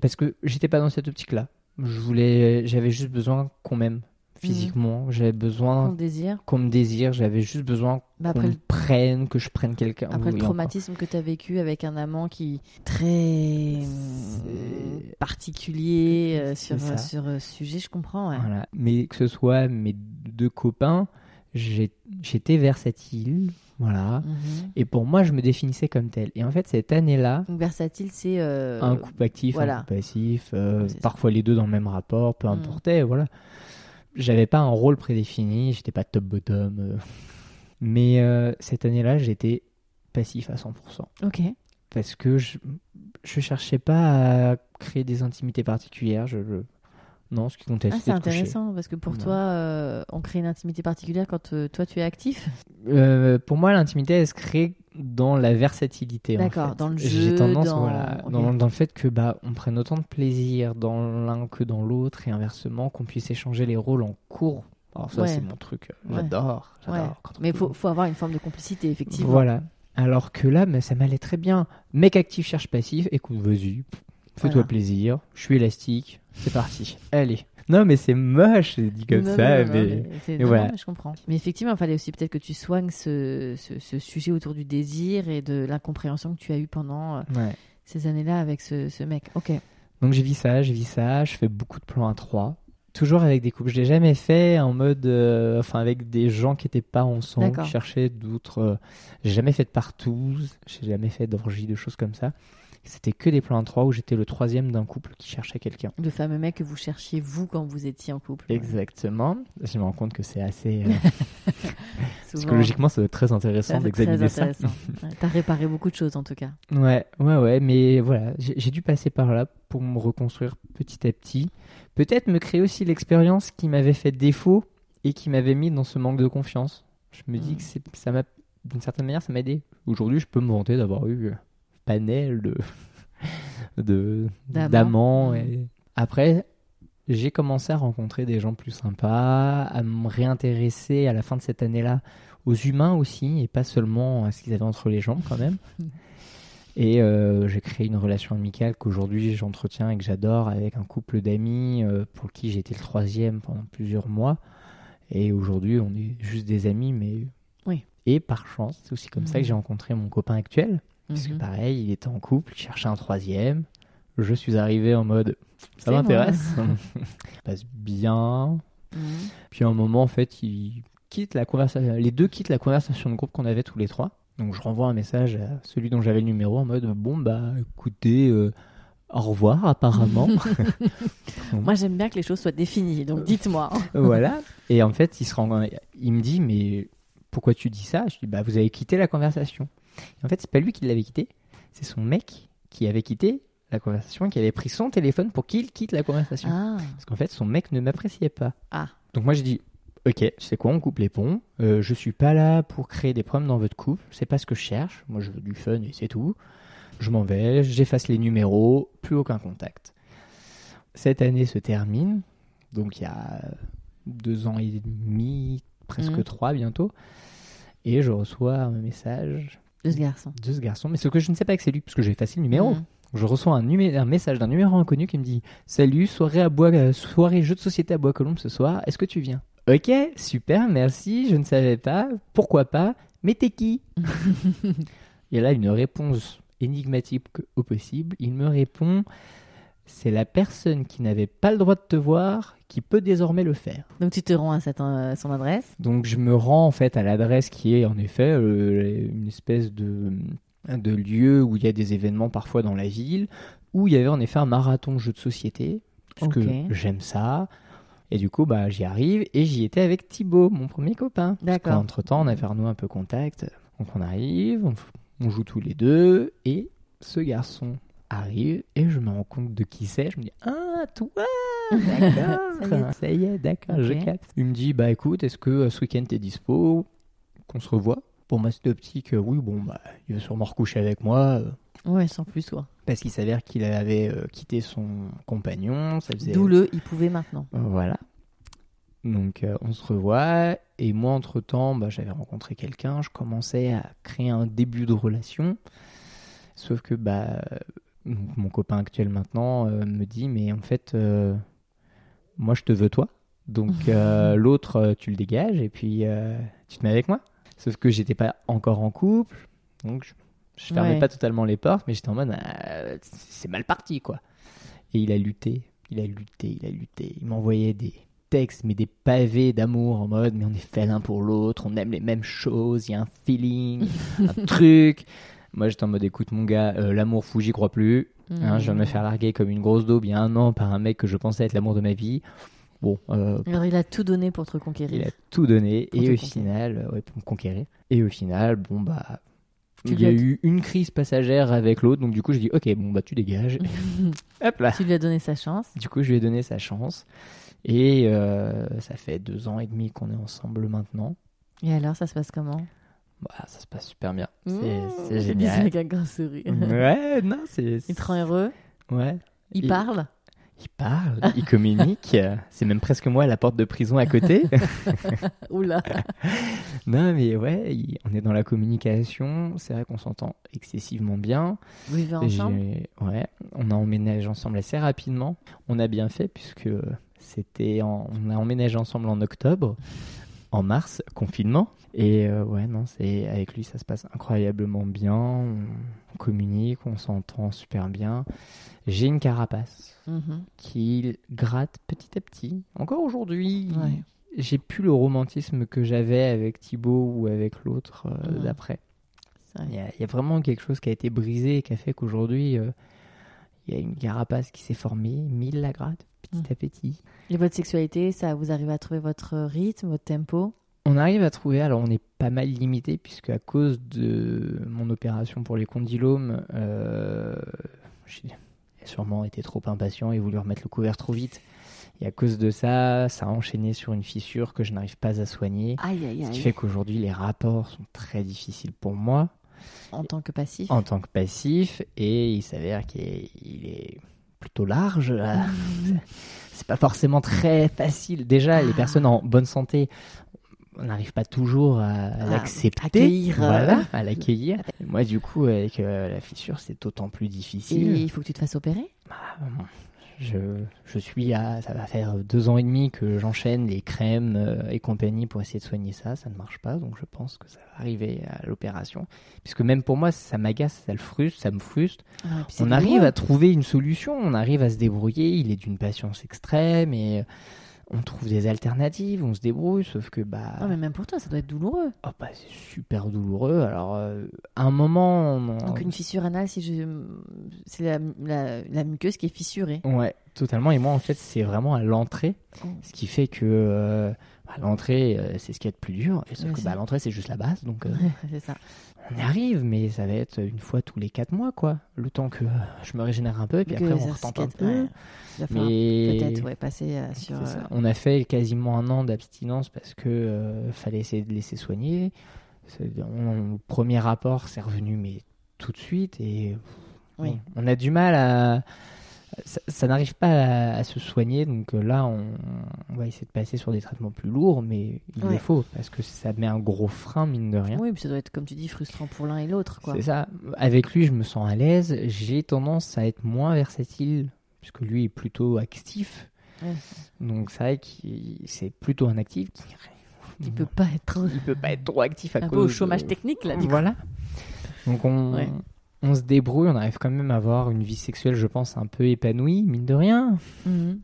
Parce que j'étais pas dans cette optique-là. Je voulais, j'avais juste besoin qu'on m'aime physiquement. J'avais besoin Ton désir qu'on me désire. J'avais juste besoin Bah, qu'on le- prenne, que je prenne quelqu'un. Après Oui, le encore. traumatisme que tu as vécu avec un amant qui très C'est- particulier euh, sur, sur euh, ce sujet, je comprends. ouais. Voilà. Mais que ce soit mes deux copains, j'étais versatile. Voilà. Mhm. Et pour moi, je me définissais comme tel. Et en fait, cette année-là, Donc versatile, c'est euh, un couple actif, voilà. un couple passif, euh, ça. parfois les deux dans le même rapport, peu Mm. importait, voilà. J'avais pas un rôle prédéfini, j'étais pas top-bottom. euh. Mais cette année-là, j'étais passif à 100%. Ok. Parce que je, je cherchais pas à créer des intimités particulières. Je, je- Non, ce qui comptait, Ah, c'est intéressant parce que pour toi, euh, on crée une intimité particulière quand euh, toi tu es actif. Euh, pour moi, l'intimité, elle se crée dans la versatilité. en D'accord, fait. dans le J'ai jeu, tendance, dans- voilà, dans, dans le fait que bah, on prenne autant de plaisir dans l'un que dans l'autre et inversement, qu'on puisse échanger les rôles en cours. Alors ça, Ouais. c'est mon truc. J'adore. Ouais. Mais faut, faut avoir une forme de complicité, effectivement. Voilà. Alors que là, mais ça m'allait très bien. Mec actif cherche passif. Écoute, vas-y, fais-toi Voilà. plaisir. Je suis élastique. C'est parti. Allez. Non, mais c'est moche, c'est dit comme Non, ça. non, mais... mais voilà. je comprends. Mais effectivement, il fallait aussi peut-être que tu soignes ce, ce, ce sujet autour du désir et de l'incompréhension que tu as eu pendant euh, Ouais. ces années-là avec ce, ce mec. Ok. Donc j'ai vu ça, j'ai vu ça, je fais beaucoup de plans à trois. Toujours avec des couples. Je l'ai jamais fait en mode. euh, enfin, avec des gens qui n'étaient pas ensemble, qui cherchaient d'autres. euh, j'ai jamais fait de partous, j'ai jamais fait d'orgie, de choses comme ça. C'était que des plans à trois où j'étais le troisième d'un couple qui cherchait quelqu'un. Le fameux mec que vous cherchiez, vous, quand vous étiez en couple. Exactement. Je me rends compte que c'est assez. euh, psychologiquement, ça doit être très intéressant d'examiner ça. Ouais, T'as réparé beaucoup de choses en tout cas. Ouais, ouais, ouais, mais voilà, j'ai dû passer par là pour me reconstruire petit à petit. Peut-être me créer aussi l'expérience qui m'avait fait défaut et qui m'avait mis dans ce manque de confiance. Je me dis Mm. que ça m'a d'une certaine manière, ça m'a aidé. Aujourd'hui, je peux me vanter d'avoir eu panel de de D'amants. Et... Après, j'ai commencé à rencontrer des gens plus sympas, à me réintéresser à la fin de cette année-là aux humains aussi, et pas seulement à ce qu'ils avaient entre les jambes quand même. Et euh, j'ai créé une relation amicale qu'aujourd'hui j'entretiens et que j'adore avec un couple d'amis euh, pour qui j'ai été le troisième pendant plusieurs mois. Et aujourd'hui, on est juste des amis, mais. Oui. Et par chance, c'est aussi comme ça que j'ai rencontré mon copain actuel. Parce que Mhm. pareil, il était en couple, il cherchait un troisième. Je suis arrivé en mode ça m'intéresse. ça passe bien. Mhm. Puis à un moment, en fait, il quitte la conversation. Les deux quittent la conversation de groupe qu'on avait tous les trois. Donc je renvoie un message à celui dont j'avais le numéro en mode bon bah écoutez, euh, au revoir apparemment. Moi, j'aime bien que les choses soient définies, donc dites-moi. voilà. Et en fait, il se rend, il me dit mais pourquoi tu dis ça? Je dis bah vous avez quitté la conversation. Et en fait, c'est pas lui qui l'avait quitté, c'est son mec qui avait quitté la conversation et qui avait pris son téléphone pour qu'il quitte la conversation. Ah, Parce qu'en fait, son mec ne m'appréciait pas. Ah. Donc moi, j'ai dit, ok, sais quoi, on coupe les ponts. Euh, je suis pas là pour créer des problèmes dans votre couple. C'est pas ce que je cherche. Moi, je veux du fun et c'est tout. Je m'en vais, j'efface les numéros, plus aucun contact. Cette année se termine. Donc il y a deux ans et demi, presque Mhm. trois bientôt. Et je reçois un message de ce garçon. de ce garçon. Mais ce que je ne sais pas que c'est lui, parce que j'ai effacé le numéro. Mhm. Je reçois un, numé- un message d'un numéro inconnu qui me dit Salut, soirée, à Bois, euh, soirée jeu de société à Bois-Colombes ce soir, est-ce que tu viens? Ok, super, merci, je ne savais pas, pourquoi pas, mais t'es qui Et là, une réponse énigmatique au possible. Il me répond C'est la personne qui n'avait pas le droit de te voir qui peut désormais le faire. Donc tu te rends à cette, euh, son adresse? Donc je me rends en fait à l'adresse qui est en effet euh, une espèce de, de lieu où il y a des événements parfois dans la ville, où il y avait en effet un marathon jeu de société, parce que j'aime ça. Et du coup, bah, j'y arrive et j'y étais avec Thibaut, mon premier copain. D'accord. Entre temps, on a fait un peu contact. Donc on arrive, on, on joue tous les deux et ce garçon arrive et je me rends compte de qui c'est. Je me dis Ah, toi D'accord Ça y est, d'accord, je Ok. capte. Il me dit Bah écoute, est-ce que euh, ce week-end t'es dispo Qu'on se revoit Pour moi, c'était optique, euh, oui, bon, bah, il va sûrement recoucher avec moi. euh, Ouais, sans plus, quoi. parce qu'il s'avère qu'il avait euh, quitté son compagnon. Ça faisait D'où le il pouvait maintenant. Voilà. Donc euh, on se revoit et moi entre temps bah, j'avais rencontré quelqu'un, je commençais à créer un début de relation. Sauf que bah donc, mon copain actuel maintenant euh, me dit mais en fait euh, moi je te veux toi. Donc euh, l'autre tu le dégages et puis tu te mets avec moi. Sauf que j'étais pas encore en couple. Donc je, je fermais Ouais. pas totalement les portes mais j'étais en mode c'est mal parti quoi. Et il a lutté, il a lutté, il a lutté. Il m'envoyait des textes, mais des pavés d'amour en mode, mais on est fait l'un pour l'autre, on aime les mêmes choses, il y a un feeling, un truc. Moi j'étais en mode, écoute mon gars, euh, l'amour fou, j'y crois plus. Hein, je viens de me faire larguer comme une grosse daube il y a un an par un mec que je pensais être l'amour de ma vie. Bon, euh, Alors il a tout donné pour te il reconquérir. a tout donné Pour et au conquérir. final, euh, ouais, pour me conquérir. Et au final, bon bah, Tu il y a eu une crise passagère avec l'autre, donc du coup j'ai dit, ok, bon bah tu dégages. Hop là. tu lui as donné sa chance. Du coup, je lui ai donné sa chance. Et euh, ça fait deux ans et demi qu'on est ensemble maintenant. Et alors, ça se passe comment? Bah, ça se passe super bien. C'est Mmh, c'est génial. avec un grand sourire. Ouais, non, c'est. Il te rend heureux? Ouais. Il Et- parle Il parle, il communique. C'est même presque moi à la porte de prison à côté. Oula non, mais ouais, il- on est dans la communication. C'est vrai qu'on s'entend excessivement bien. Vous vivez ensemble? Ouais, on a emménagé ensemble assez rapidement. On a bien fait puisque c'était en- on a emménagé ensemble en octobre, en mars, confinement. Et euh, ouais, non, c'est avec lui ça se passe incroyablement bien. On, communique, on s'entend super bien. J'ai une carapace Mhm. qui gratte petit à petit. Encore aujourd'hui, Ouais. j'ai plus le romantisme que j'avais avec Thibaut ou avec l'autre euh, d'après. C'est vrai. Il y, a, il y a vraiment quelque chose qui a été brisé et qui a fait qu'aujourd'hui, euh, il y a une carapace qui s'est formée, mille la gratte, petit Mm. à petit. Et votre sexualité, ça, vous arrivez à trouver votre rythme, votre tempo? On arrive à trouver, alors on est pas mal limité, puisque à cause de mon opération pour les condylomes, euh, j'ai sûrement été trop impatient et voulu remettre le couvert trop vite. Et à cause de ça, ça a enchaîné sur une fissure que je n'arrive pas à soigner. Aïe, aïe, Ce qui fait qu'aujourd'hui, les rapports sont très difficiles pour moi En tant que passif? en tant que passif. Et il s'avère qu'il est, il est plutôt large. là. C'est pas forcément très facile. Déjà, les Ah. personnes en bonne santé, on n'arrive pas toujours à, à Ah, l'accepter. accueillir, euh, Voilà, à l'accueillir. Moi, du coup, avec euh, la fissure, c'est d'autant plus Et difficile. il faut que tu te fasses opérer? Ah, bon. Je, je suis à, ça va faire deux ans et demi que j'enchaîne les crèmes euh, et compagnie pour essayer de soigner ça. Ça ne marche pas, donc je pense que ça va arriver à l'opération. Puisque même pour moi, ça m'agace, ça le frustre, ça me frustre. Ah, On arrive à trouver une solution, on arrive à se débrouiller. Il est d'une patience extrême et euh, on trouve des alternatives, on se débrouille. Sauf que bah, Non, mais même pour toi, ça doit être douloureux. oh, bah, c'est super douloureux. Alors, euh, à un moment, on- Donc une fissure anale, si je... c'est la, la, la muqueuse qui est fissurée. Ouais, totalement. Et moi, en fait, c'est vraiment à l'entrée. Oh. Ce qui fait que euh, à l'entrée, euh, c'est ce qui est le plus dur. Et sauf que bah, l'entrée, c'est juste la base. Donc, c'est ça. On y arrive, mais ça va être une fois tous les quatre mois, quoi. Le temps que euh, je me régénère un peu, et puis Que après, on retente un peu. ouais. Falloir Mais peut-être ouais, passer euh, sur. ça. euh, On a fait quasiment un an d'abstinence parce que euh, fallait essayer de laisser soigner. C'est- on- le premier rapport, c'est revenu, mais tout de suite. Et Oui. on a du mal à. Ça, ça n'arrive pas à, à se soigner, donc euh, là, on, on va essayer de passer sur des traitements plus lourds, mais il Ouais. le faut parce que ça met un gros frein, mine de rien. Oui, puis ça doit être, comme tu dis, frustrant pour l'un et l'autre. C'est ça. Avec lui, je me sens à l'aise. J'ai tendance à être moins versatile, puisque lui est plutôt actif. Ouais. Donc c'est vrai que c'est plutôt un actif qui Il peut pas être il peut pas être trop actif à un cause peu au de- chômage technique, là. Voilà. Donc on, Ouais. On se débrouille, on arrive quand même à avoir une vie sexuelle, je pense, un peu épanouie, mine de rien. Mhm.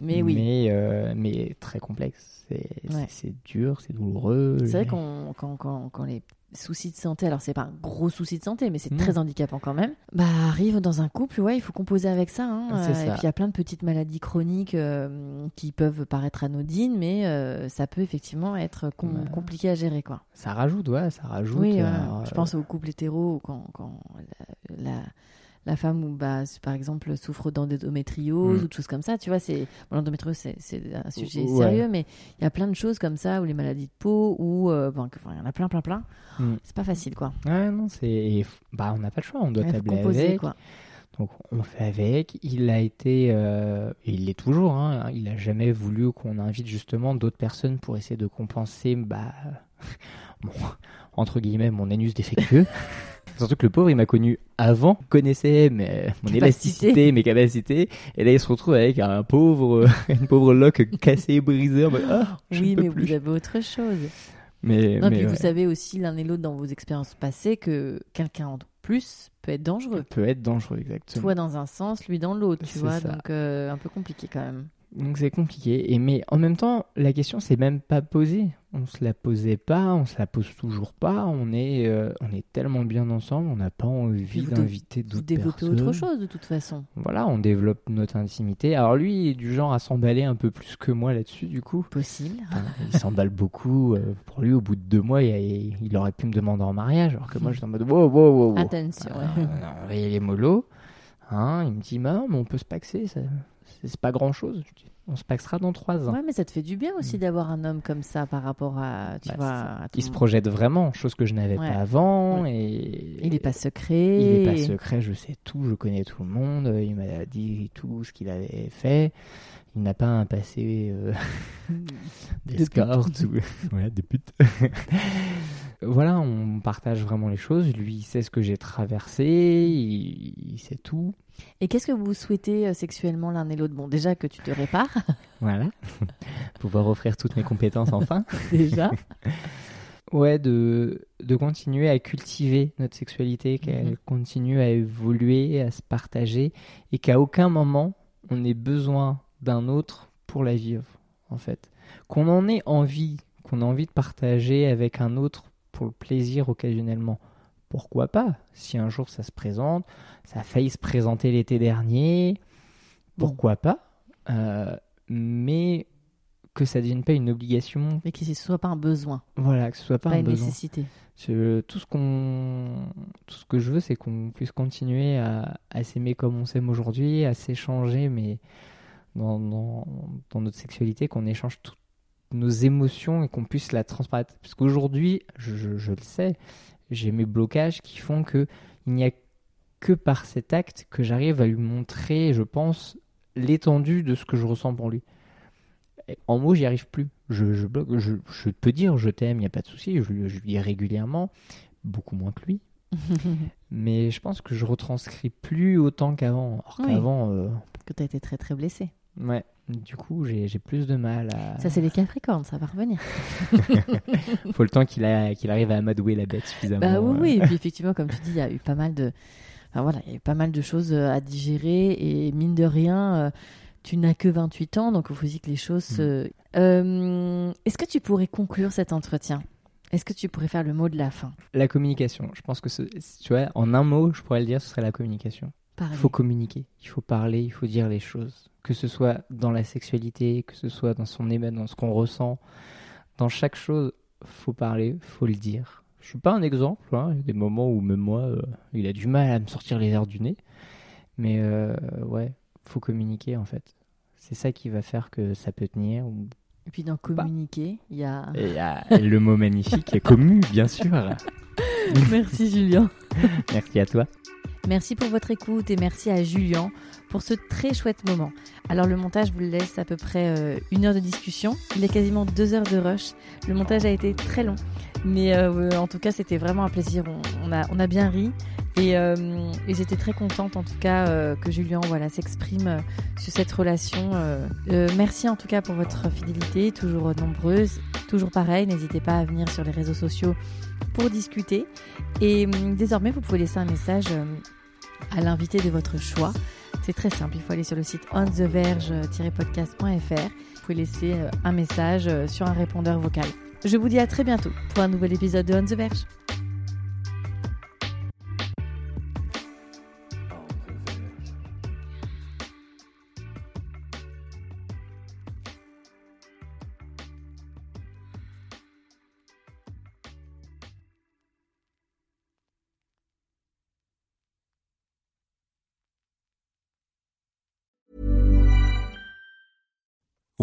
Mais oui. Mais, euh, mais très complexe. C'est Ouais. dur, c'est douloureux. C'est vrai qu'on quand, quand, quand les soucis de santé, alors c'est pas un gros souci de santé, mais c'est Non. très handicapant quand même, bah arrive dans un couple, ouais, il faut composer avec ça. hein. Euh, ça. Et puis il y a plein de petites maladies chroniques euh, qui peuvent paraître anodines, mais euh, ça peut effectivement être com- Bah. compliqué à gérer, quoi. Ça rajoute, ouais, ça rajoute. Oui, euh, je pense aux couples hétéros quand, quand la, la, la femme, ou bah, par exemple, souffre d'endométriose Mm. ou de choses comme ça, tu vois, c'est bon, l'endométriose, c'est un sujet Ouais. sérieux, mais il y a plein de choses comme ça, ou les maladies de peau, ou euh, bon, il y en a plein, plein, plein. Mm. C'est pas facile, quoi. Ouais, non, c'est. Bah, on n'a pas le choix, on doit tabler composer, avec. quoi. Donc, on fait avec. Il a été. euh, et il l'est toujours, hein, il a jamais voulu qu'on invite justement d'autres personnes pour essayer de compenser, bah. bon, entre guillemets, mon anus défectueux. Surtout que le pauvre, il m'a connu avant, connaissait mes- mon Capacité. élasticité, mes capacités, et là il se retrouve avec un pauvre, une pauvre loque cassée, brisée, mode, Ah, Oui, mais plus. vous avez autre chose. Mais, Non, mais puis vous savez aussi l'un et l'autre dans vos expériences passées que quelqu'un en plus peut être dangereux. peut être dangereux, exactement. Toi dans un sens, lui dans l'autre, tu vois. ça. Donc euh, un peu compliqué quand même. Donc c'est compliqué. Et mais en même temps, la question s'est même pas posée. On se la posait pas, on se la pose toujours pas. On est, euh, on est tellement bien ensemble, on n'a pas envie d'inviter d'autres personnes. autre chose de toute façon. Voilà, on développe notre intimité. Alors lui, il est du genre à s'emballer un peu plus que moi là-dessus, du coup. Possible. Enfin, il s'emballe beaucoup. euh, pour lui, au bout de deux mois, il, il aurait pu me demander en mariage, alors que moi, j'étais en mode wow, wow, wow, wow. Attention. Euh, non, il est mollo. Hein, il me dit, mais on peut se paxer, ça- c'est pas grand chose. On se paxera dans trois ans. Ouais, mais ça te fait du bien aussi d'avoir un homme comme ça par rapport à, tu Bah, vois, Il se projette vraiment, chose que je n'avais Ouais. pas avant. Et... Il est pas secret. Il est pas secret, je sais tout, je connais tout le monde. Il m'a dit tout ce qu'il avait fait. Il n'a pas un passé euh, d'escorte ou voilà, des putes. voilà, on partage vraiment les choses. Lui, il sait ce que j'ai traversé, il, il sait tout. Et qu'est-ce que vous souhaitez euh, sexuellement l'un et l'autre? Bon, déjà que tu te répares, Voilà. Pouvoir offrir toutes mes compétences enfin. déjà. Ouais, de, de continuer à cultiver notre sexualité, qu'elle Mhm. continue à évoluer, à se partager, et qu'à aucun moment on ait besoin d'un autre pour la vivre, en fait. Qu'on en ait envie, qu'on ait envie de partager avec un autre pour le plaisir occasionnellement. Pourquoi pas? Si un jour ça se présente, ça a failli se présenter l'été dernier, pourquoi pas? Euh, Mais que ça ne devienne pas une obligation, Mais que ce soit pas un besoin, voilà, que ce soit pas, pas, un une besoin. nécessité. Je- tout ce qu'on, tout ce que je veux, c'est qu'on puisse continuer à, à s'aimer comme on s'aime aujourd'hui, à s'échanger, mais dans, dans, notre sexualité, qu'on échange toutes nos émotions et qu'on puisse la transparaître. Parce qu'aujourd'hui, je, je, le sais, j'ai mes blocages qui font que il n'y a que par cet acte que j'arrive à lui montrer, je pense, l'étendue de ce que je ressens pour lui. En mots, j'y arrive plus. Je, je, bloque, je, je peux dire je t'aime, il n'y a pas de souci, je, je lui dis régulièrement, beaucoup moins que lui, mais je pense que je retranscris plus autant qu'avant. Alors qu'avant. Euh, que tu as été très très blessé. Ouais. Du coup, j'ai plus de mal à. Ça, c'est les Capricornes, ça va revenir. Faut le temps qu'il qu'il arrive à amadouer la bête suffisamment. Bah oui, oui. Et puis effectivement, comme tu dis, il y a eu pas mal de. Enfin, voilà, il y a eu pas mal de choses euh, à digérer et mine de rien. Euh, tu n'as que 28 ans, donc il faut aussi que les choses. Mm. Est-ce que tu pourrais conclure cet entretien? Est-ce que tu pourrais faire le mot de la fin? La communication. Je pense que, tu vois, en un mot, je pourrais le dire, ce serait la communication. Il faut communiquer, il faut parler, il faut dire les choses. Que ce soit dans la sexualité, que ce soit dans son émet, dans ce qu'on ressent. Dans chaque chose, faut parler, faut le dire. Je suis pas un exemple. Hein. Il y a des moments où même moi, euh, il a du mal à me sortir les airs du nez. Mais euh, ouais, faut communiquer en fait. C'est ça qui va faire que ça peut tenir ou et puis dans communiquer, il y a... Il y a le mot magnifique, commu, bien sûr. merci Julien. merci à toi. Merci pour votre écoute et merci à Julien pour ce très chouette moment. Alors le montage vous laisse à peu près euh, une heure de discussion. Il est quasiment deux heures de rush. Le montage a été très long. Mais euh, en tout cas, c'était vraiment un plaisir. On, a, on a bien ri. Et, euh, et j'étais très contente, en tout cas, que Julien voilà, s'exprime sur cette relation. merci en tout cas pour votre fidélité, toujours nombreuse. Toujours pareil, n'hésitez pas à venir sur les réseaux sociaux pour discuter. Et désormais, vous pouvez laisser un message à l'invité de votre choix. C'est très simple, il faut aller sur le site ontheverge-podcast.fr. Vous pouvez laisser euh, un message euh, sur un répondeur vocal. Je vous dis à très bientôt pour un nouvel épisode de On the Verge.